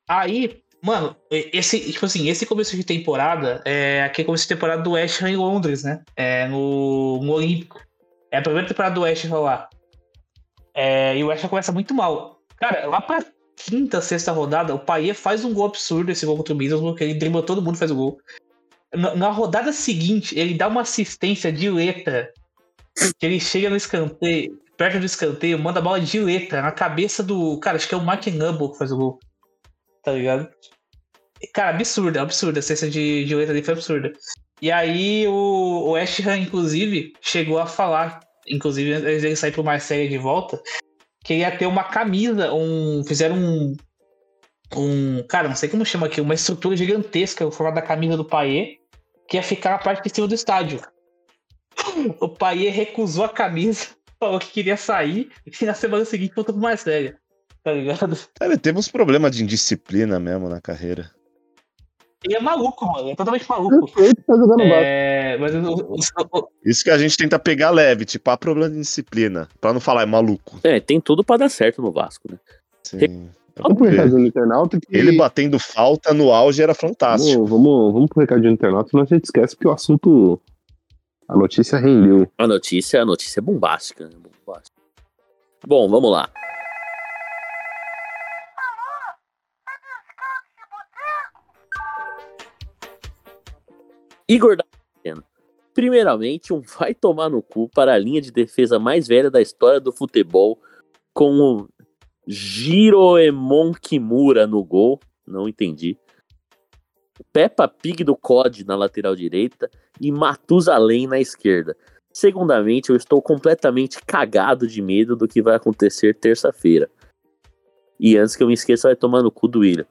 Aí, mano, esse, tipo assim, esse começo de temporada é aquele começo de temporada do West Ham em Londres, né? É no, no Olímpico. É a primeira temporada do West Ham lá. É, e o West Ham começa muito mal. Cara, lá pra quinta, sexta rodada, o Paier faz um gol absurdo, esse gol contra o Middlesbrough, ele dribla todo mundo e faz o gol. Na, na rodada seguinte, ele dá uma assistência de letra. Que ele chega no escanteio, perto do escanteio, manda a bola de letra na cabeça do. Cara, acho que é o Mark Numble que faz o gol. Tá ligado? Cara, absurda, absurda. A assistência de, de letra dele foi absurda. E aí o, o West Ham, inclusive, chegou a falar, inclusive, antes dele sair pro Marseille de volta, que ia ter uma camisa, um. Fizeram um. Um. Cara, não sei como chama aqui, uma estrutura gigantesca no formato da camisa do Paier, que ia ficar na parte de cima do estádio. O Paier recusou a camisa, falou que queria sair, e na semana seguinte voltou pro Marseille. Tá ligado? Ele teve uns problemas de indisciplina mesmo na carreira. Ele é maluco, mano. É totalmente maluco. Perfeito, tá jogando Vasco. É, mas o- Isso que a gente tenta pegar leve, tipo, há problema de disciplina. Pra não falar, é maluco. É, tem tudo pra dar certo no Vasco, né? Sim. Vamos pro recadinho do internauta que. Ele batendo falta no auge era fantástico. Vamos, vamos, vamos pro recadinho do internauta, senão a gente esquece que o assunto. A notícia rendeu. A notícia, a notícia é bombástica, né? Bombástica. Bom, vamos lá. Igor. Primeiramente, um vai tomar no cu para a linha de defesa mais velha da história do futebol, com o Jiroemon Kimura no gol. Não entendi. Peppa Pig do COD na lateral direita e Matusalém na esquerda. Segundamente, eu estou completamente cagado de medo do que vai acontecer terça-feira. E antes que eu me esqueça, vai tomar no cu do William.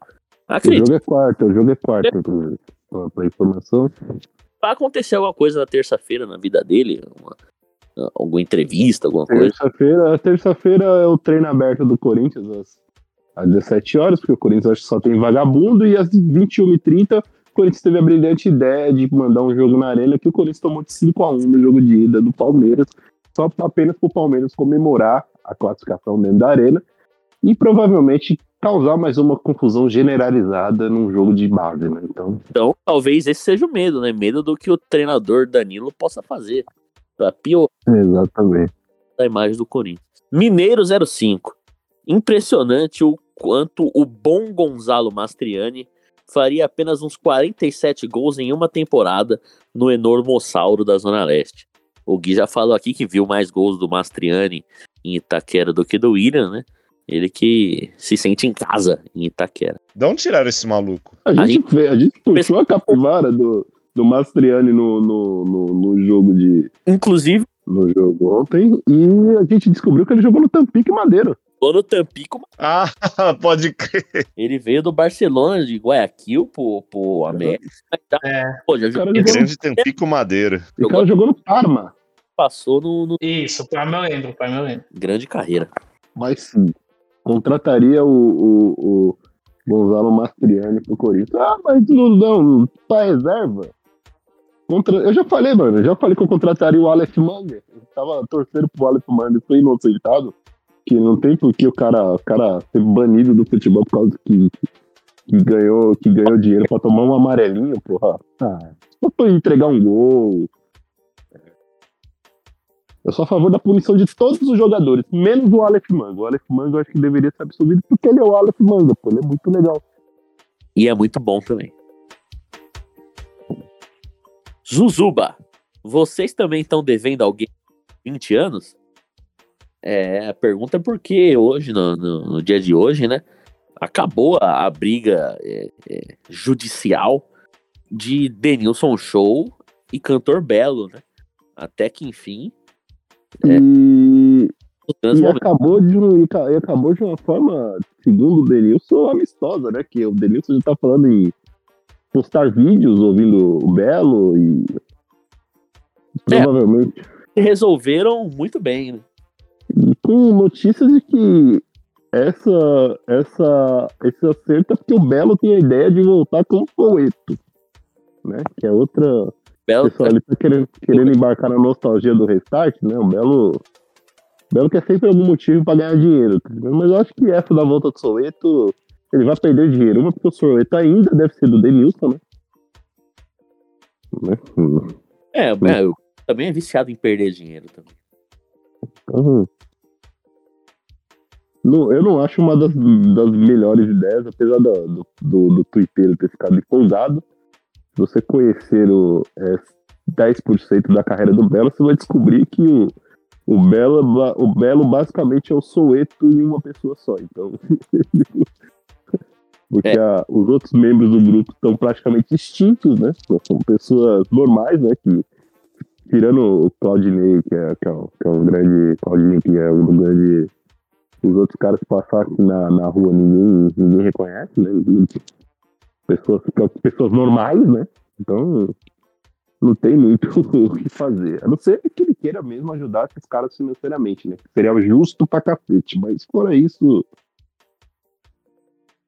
O Acredito, jogo é quarta, o jogo é quarta. Pra- pra informação. vai acontecer alguma coisa na terça-feira na vida dele, uma- alguma entrevista, alguma coisa. Terça-feira, terça-feira é o treino aberto do Corinthians às, às 17 horas, porque o Corinthians acho que só tem vagabundo, e às 21h30 o Corinthians teve a brilhante ideia de mandar um jogo na arena que o Corinthians tomou de 5x1 no jogo de ida do Palmeiras, só apenas para o Palmeiras comemorar a classificação dentro da arena e provavelmente causar mais uma confusão generalizada num jogo de base, né? Então, Então, talvez esse seja o medo, né? Medo do que o treinador Danilo possa fazer. Pra piorar exatamente. a imagem do Corinthians. Mineiro 05. Impressionante o quanto o bom Gonzalo Mastriani faria apenas uns 47 gols em uma temporada no Enormossauro da Zona Leste. O Gui já falou aqui que viu mais gols do Mastriani em Itaquera do que do William, né? Ele que se sente em casa em Itaquera. De onde tiraram esse maluco? A A gente, gente- vê- a gente puxou a capivara do, do Mastriani no, no, no, no jogo de. Inclusive, No jogo ontem, e a gente descobriu que ele jogou no Tampico e Madeiro. o no Tampico, Ah, pode crer. ele veio do Barcelona de Guayaquil pro, pro América. É, Pô, já jogou- jogou, Grande Tampico Madeira. o cara jogou no Parma. passou no, no isso, o Prime eu lembro, o Prime eu lembro. grande carreira. Mas sim, contrataria o, o, o Gonzalo Mastriani pro Corinthians. Ah, mas não, não pra reserva. Contra... Eu já falei, mano, eu já falei que eu contrataria o Aleph Manga. Eu tava torcendo pro Aleph Manga, foi inocentado. Que não tem por que o cara, o cara ser banido do futebol por causa que, que, ganhou, que ganhou dinheiro pra tomar um amarelinho, porra. Ah, só pra entregar um gol. Eu sou a favor da punição de todos os jogadores, menos do Aleph Manga. O Aleph Manga eu acho que deveria ser absolvido porque ele é o Aleph Manga, pô. Ele é muito legal. E é muito bom também. Zuzuba, vocês também estão devendo alguém 20 anos? É, a pergunta é porque hoje, no, no- no dia de hoje, né? Acabou a, a briga é, é, judicial de Denilson Show e Cantor Belo, né? Até que enfim, É. E, e acabou de, e ca- acabou de uma forma, segundo o Denilson, amistosa, né? Que o Denilson já tá falando em postar vídeos ouvindo o Belo e. É. Provavelmente. resolveram muito bem, né? Com notícias de que essa, essa, esse acerto é porque o Belo tem a ideia de voltar com o Poeto. Né? Que é outra. Belo, pessoal ele tá querendo, querendo embarcar na nostalgia do restart, né? O Belo. Belo quer sempre algum motivo pra ganhar dinheiro. tá? Mas eu acho que essa da volta do Soweto, ele vai perder dinheiro. Uma porque o Soweto ainda deve ser do Denilson, né? Né? É, é, eu também é viciado em perder dinheiro também. Uhum. Não, eu não acho uma das, das melhores ideias, apesar do, do, do, do Twitter ter ficado empolgado. Se você conhecer o é, 10% da carreira do Belo, você vai descobrir que o, o, Belo, o Belo basicamente é o Soeto em uma pessoa só. Então. Porque É. a- os outros membros do grupo estão praticamente extintos, né? São pessoas normais, né? Que tirando o Claudinei, que é, que é, um, que é um grande. Claudinei, que é um grande. Os outros caras que passaram aqui na, na rua, ninguém, ninguém reconhece, né? Pessoas, pessoas normais, né? Então, não tem muito o que fazer. A não ser que ele queira mesmo ajudar esses caras financeiramente, né? Seria justo pra cacete, mas fora isso.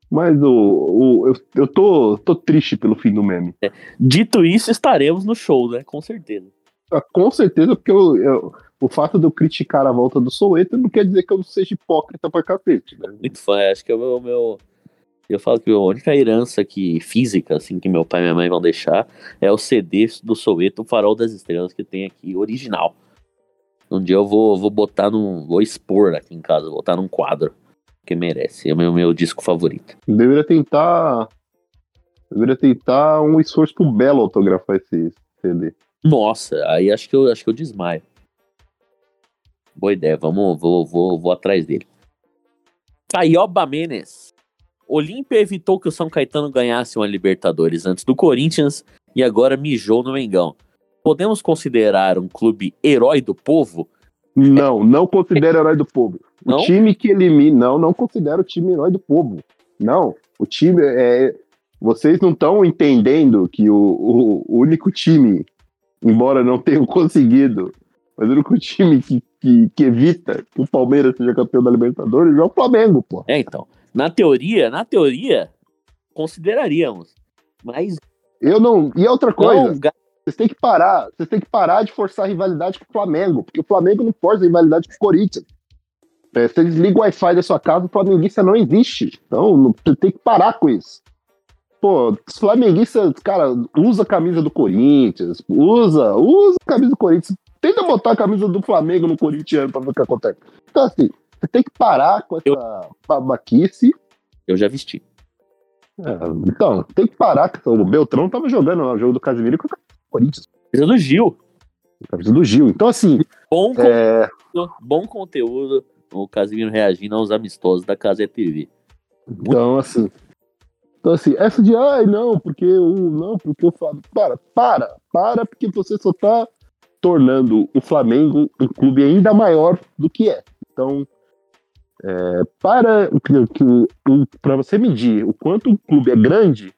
Mas o, o, eu, eu tô, tô triste pelo fim do meme. Dito isso, estaremos no show, né? Com certeza. Ah, Com certeza, porque eu, eu- o fato de eu criticar a volta do Soweto não quer dizer que eu não seja hipócrita pra cacete, né? Muito fã, acho que é o meu, meu- Eu falo que a única herança que, física, assim, que meu pai e minha mãe vão deixar é o CD do Soweto, o Farol das Estrelas, que tem aqui, original. Um dia eu vou, vou botar num. Vou expor aqui em casa, vou botar num quadro. Que merece. É o meu, meu disco favorito. Deveria tentar. Deveria tentar um esforço pro Belo autografar esse CD. Nossa, aí acho que eu acho que eu desmaio. Boa ideia, vamos, vou, vou, vou atrás dele. Caioba Menes. Olímpia evitou que o São Caetano ganhasse uma Libertadores antes do Corinthians e agora mijou no Mengão. Podemos considerar um clube herói do povo? Não, não considero herói do povo. O Não? time que elimina. Não, não considero o time herói do povo. Não. O time é. Vocês não estão entendendo que o, o, o único time, embora não tenham conseguido, mas o único time que, que, que evita que o Palmeiras seja campeão da Libertadores é o Flamengo, pô. É, então. Na teoria, na teoria, consideraríamos. Mas Eu não. E outra coisa, não, vocês têm que parar. Vocês têm que parar de forçar a rivalidade com o Flamengo, porque o Flamengo não força a rivalidade com o Corinthians. É, você desliga o Wi-Fi da sua casa, o flamenguista não existe. Então, não- você tem que parar com isso. Pô, os flamenguistas, cara, usa a camisa do Corinthians, usa, usa a camisa do Corinthians. Tenta botar a camisa do Flamengo no Corinthians pra ver o que acontece. Então, assim, você tem que parar com essa babaquice. eu já vesti. É, então, tem que parar. que O Beltrão tava jogando o jogo do Casimiro com o Corinthians. Camisa do Gil. Camisa do Gil. Então, assim, Bom, é, conteúdo, bom conteúdo. O Casimiro reagindo aos amistosos da Casa TV. Então, assim. Então, assim, essa de ai, não, porque o. Não, porque o Flamengo. Para, para, para, porque você só tá tornando o Flamengo um clube ainda maior do que é. Então, é, para que, que o- o- pra você medir o quanto um clube é grande,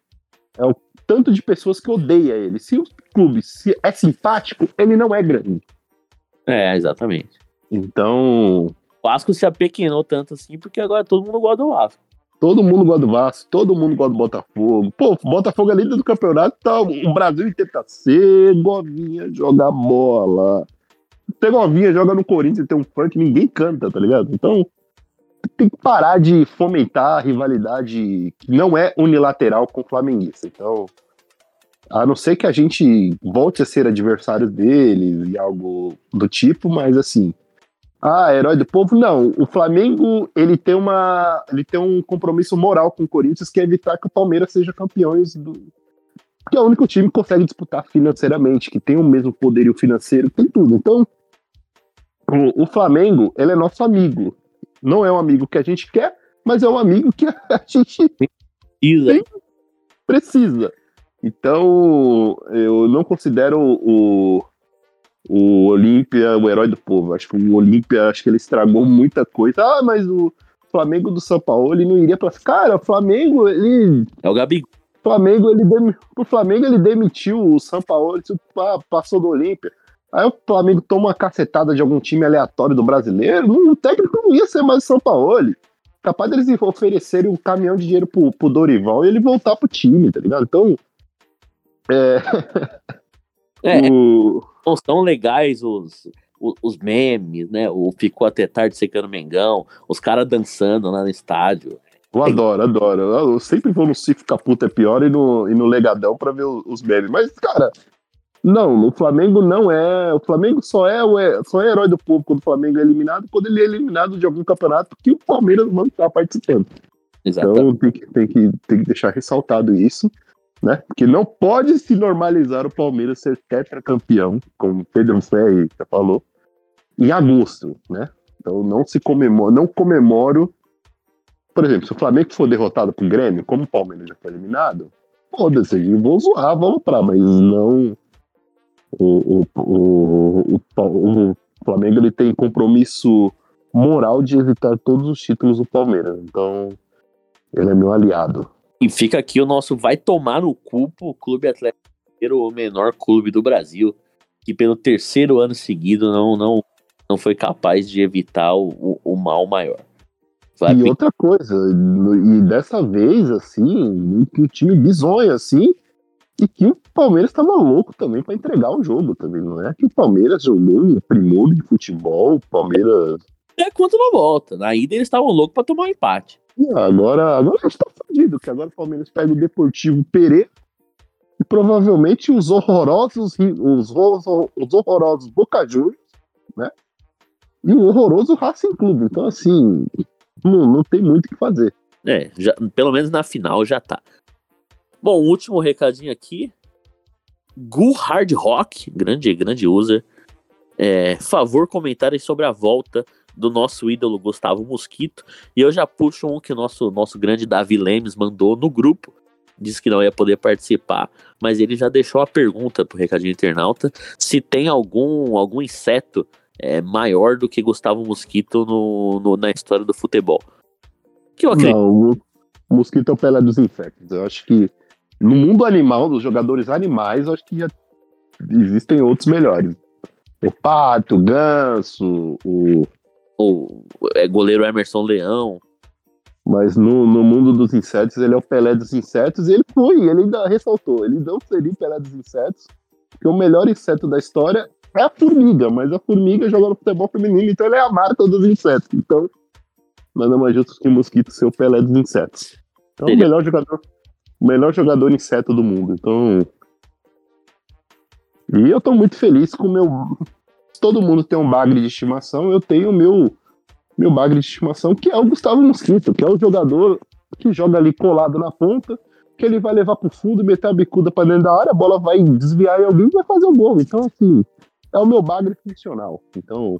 é o tanto de pessoas que odeia ele. Se o clube se é simpático, ele não é grande. É, exatamente. Então, O Vasco se apequenou tanto assim porque agora todo mundo gosta do Vasco. Todo mundo gosta do Vasco, todo mundo gosta do Botafogo. Pô, o Botafogo é líder do campeonato, tá, o Brasil inteiro tá Segovinha joga bola. Segovinha joga no Corinthians e tem um que ninguém canta, tá ligado? Então, tem que parar de fomentar a rivalidade que não é unilateral com o flamenguista. Então, a não ser que a gente volte a ser adversário deles e algo do tipo, mas assim, ah, herói do povo, não. O Flamengo, ele tem uma, ele tem um compromisso moral com o Corinthians que é evitar que o Palmeiras seja campeões do porque é o único time que consegue disputar financeiramente, que tem o mesmo poderio financeiro, tem tudo. Então, o, o Flamengo, ele é nosso amigo. Não é um amigo que a gente quer, mas é um amigo que a gente Isa. Sim. precisa. Então, eu não considero o, o Olímpia o herói do povo. Acho que o Olímpia, acho que ele estragou muita coisa. Ah, mas o Flamengo do São Paulo, ele não iria para Cara, o Flamengo, ele É o Gabi. o Flamengo, ele o Flamengo, ele demitiu o São Paulo, passou do Olímpia. Aí o Flamengo toma uma cacetada de algum time aleatório do brasileiro, o técnico não ia ser mais São Paulo. Capaz deles oferecerem um caminhão de dinheiro pro, pro Dorival e ele voltar pro time, tá ligado? Então, é, É, o, não são legais os, os, os memes, né? O ficou até tarde secando Mengão, os caras dançando lá no estádio. eu adoro, adoro. Eu sempre vou no Cif Caputa é pior e no, e no Legadão pra ver os memes. Mas, cara, não, o Flamengo não é. O Flamengo só é, o só é herói do povo quando o Flamengo é eliminado, quando ele é eliminado de algum campeonato que o Palmeiras não está participando. Exatamente. Então tem que, tem, que, tem que deixar ressaltado isso, né? Porque não pode se normalizar o Palmeiras ser tetracampeão, como o Pedro Ferri já falou, em agosto, né? Então não se comemora, não comemoro. Por exemplo, se o Flamengo for derrotado pro Grêmio, como o Palmeiras já foi eliminado, foda-se, vou zoar, vou pra, mas não. O, o, o, o, o Flamengo ele tem compromisso moral de evitar todos os títulos do Palmeiras. Então, ele é meu aliado. E fica aqui o nosso vai tomar no cu pro Clube Atlético o menor clube do Brasil, que pelo terceiro ano seguido não, não, não foi capaz de evitar o, o, o mal maior. Vai e pe- outra coisa, e dessa vez, assim, o time bizonho, assim, e que o Palmeiras tava louco também pra entregar o jogo também. Não é que o Palmeiras jogou um primor de futebol, o Palmeiras. É quanto na volta. Na ida eles estavam loucos pra tomar um empate. Agora, agora a gente tá fudido, porque agora o Palmeiras pega o Deportivo Pereira e provavelmente os horrorosos, os, os horrorosos Boca Juniors, né? E o horroroso Racing Clube. Então, assim, não, não tem muito o que fazer. É, já- pelo menos na final já tá. Bom, último recadinho aqui. Gu Hard Rock, grande, grande user. É, favor comentarem sobre a volta do nosso ídolo Gustavo Mosquito. E eu já puxo um que o nosso, nosso grande Davi Lemes mandou no grupo. Disse que não ia poder participar, mas ele já deixou a pergunta pro Recadinho Internauta se tem algum, algum inseto é, maior do que Gustavo Mosquito no, no- na história do futebol. Que eu acredito. Não, o mosquito é o Pelé dos infectos. Eu acho que no mundo animal, dos jogadores animais, acho que existem outros melhores. O pato, o ganso, o... o é, goleiro Emerson Leão. mas no, no mundo dos insetos ele é o Pelé dos insetos e ele foi, ele ainda ressaltou, ele não seria o Pelé dos insetos, porque o melhor inseto da história é a formiga, mas a formiga joga no futebol feminino, então ele é a marca dos insetos. Então, nada mais justo que o mosquito ser o Pelé dos insetos. Então, o Seria. melhor jogador, o melhor jogador inseto do mundo. Então, e eu tô muito feliz com o meu. Todo mundo tem um bagre de estimação, eu tenho o meu meu bagre de estimação, que é o Gustavo Mosquito, que é o jogador que joga ali colado na ponta, que ele vai levar pro fundo, meter a bicuda pra dentro da área, a bola vai desviar em alguém e vai fazer o gol. Então, assim, é o meu bagre funcional. Então,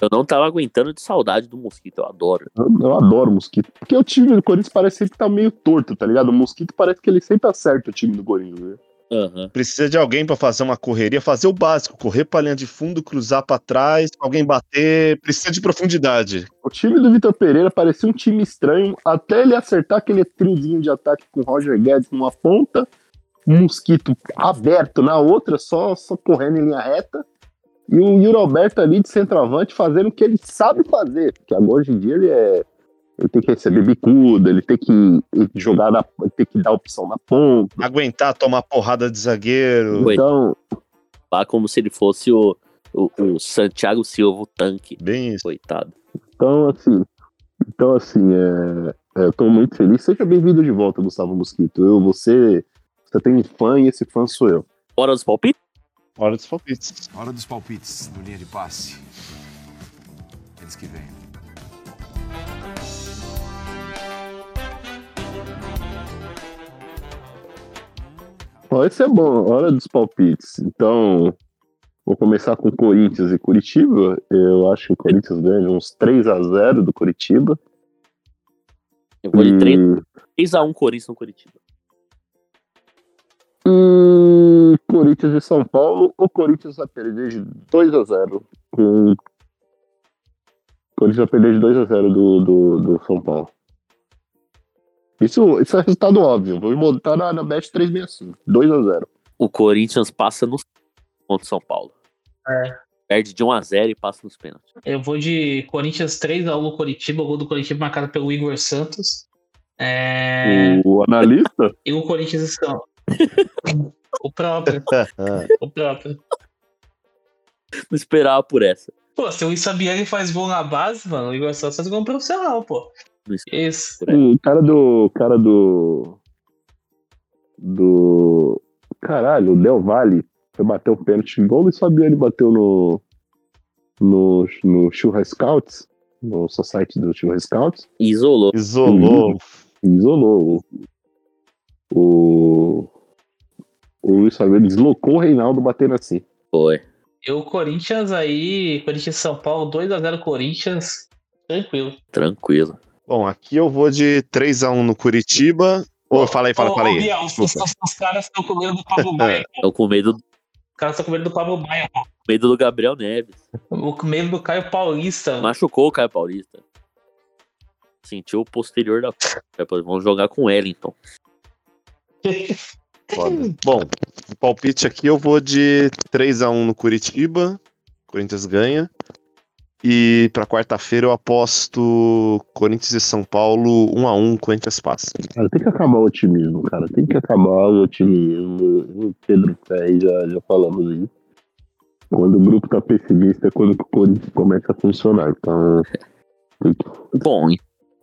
Eu não tava aguentando de saudade do Mosquito, eu adoro. eu, eu adoro o Mosquito. Porque o time do Corinthians parece sempre que tá meio torto, tá ligado? O Mosquito parece que ele sempre acerta o time do Corinthians. Né? Aham. Precisa de alguém pra fazer uma correria, fazer o básico, correr pra linha de fundo, cruzar pra trás, alguém bater, precisa de profundidade. O time do Vitor Pereira parecia um time estranho, até ele acertar aquele triozinho de ataque com o Roger Guedes numa ponta, um mosquito aberto na outra, só, só correndo em linha reta, e o Yuri Alberto ali de centroavante fazendo o que ele sabe fazer, porque agora hoje em dia ele é. Ele tem que receber bicuda, ele tem que jogar na, ele tem que dar opção na ponta. Aguentar, tomar porrada de zagueiro. Então, Lá como se ele fosse o, o, o Santiago Silva, o tanque. Bem isso. Coitado. então assim, então assim, é, é, eu tô muito feliz. Seja bem-vindo de volta, Gustavo Mosquito. Eu, você, você tem um fã e esse fã sou eu. Hora dos palpites? Hora dos palpites. Hora dos palpites no linha de passe. Eles que vêm. Ó, esse é bom, hora dos palpites. Então, vou começar com Corinthians e Curitiba. Eu acho que o Corinthians ganha uns 3 a 0 do Curitiba. Eu vou de E- 3, 3x1 Corinthians no Curitiba. E Corinthians e São Paulo, o Corinthians vai perder de 2 a 0 com o Corinthians vai perder de 2 a 0 do, do, do São Paulo. Isso, isso é resultado óbvio. Vou botar na, na Bet 365. 2 a 0 O Corinthians passa no contra o São Paulo. É. Perde de 1x0 e passa nos pênaltis. Eu vou de Corinthians 3x1 no Curitiba, o gol do Curitiba marcado pelo Igor Santos. É... O analista E o Corinthians estão. o próprio, o próprio. Não esperava por essa. Pô, se o Isabiani faz gol na base, mano, o Igor Santos faz gol no profissional, pô. Isso. O cara do. cara do. Do. Caralho, o Del Valle foi bater o pênalti igual o Luiz Fabiano bateu no. No, no Churras Scouts, no society do Churras Scouts, isolou. Isolou. isolou. O, o, o Luiz Fabiano deslocou o Reinaldo batendo assim. Foi. E o Corinthians aí, Corinthians e São Paulo, 2x0 Corinthians, tranquilo. Tranquilo. Bom, aqui eu vou de 3x1 no Curitiba. Ô, fala aí, fala, Ô, fala aí. Biel, os, os- os caras estão com medo do Pablo Maia, pô. Tô com medo, Os caras estão com medo do Pablo Maia, pô. medo do Gabriel Neves. Com medo do Caio Paulista. Machucou o Caio Paulista. Sentiu o posterior da. Vamos jogar com o Wellington. Foda. Bom, o palpite aqui eu vou de 3x1 no Curitiba. Corinthians ganha. E pra quarta-feira eu aposto Corinthians e São Paulo 1x1, Corinthians passa. Cara, tem que acabar o otimismo, cara. Tem que acabar o otimismo. O Pedro Ferri já, já falamos isso. Quando o grupo tá pessimista é quando o Corinthians começa a funcionar. Então. Bom, E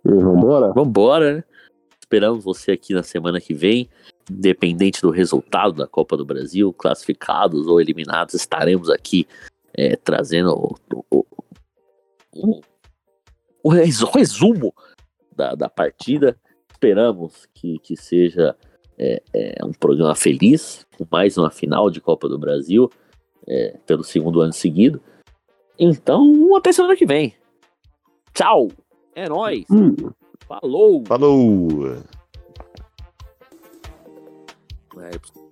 vambora? Vambora, né? Esperamos você aqui na semana que vem. Independente do resultado da Copa do Brasil, classificados ou eliminados, estaremos aqui é, trazendo o, o, o- o resu- resumo da, da partida. Esperamos que, que seja é, é, um programa feliz, com mais uma final de Copa do Brasil, é, pelo segundo ano seguido. Então, até semana que vem. Tchau! É nóis! Hum. Falou! Falou! É,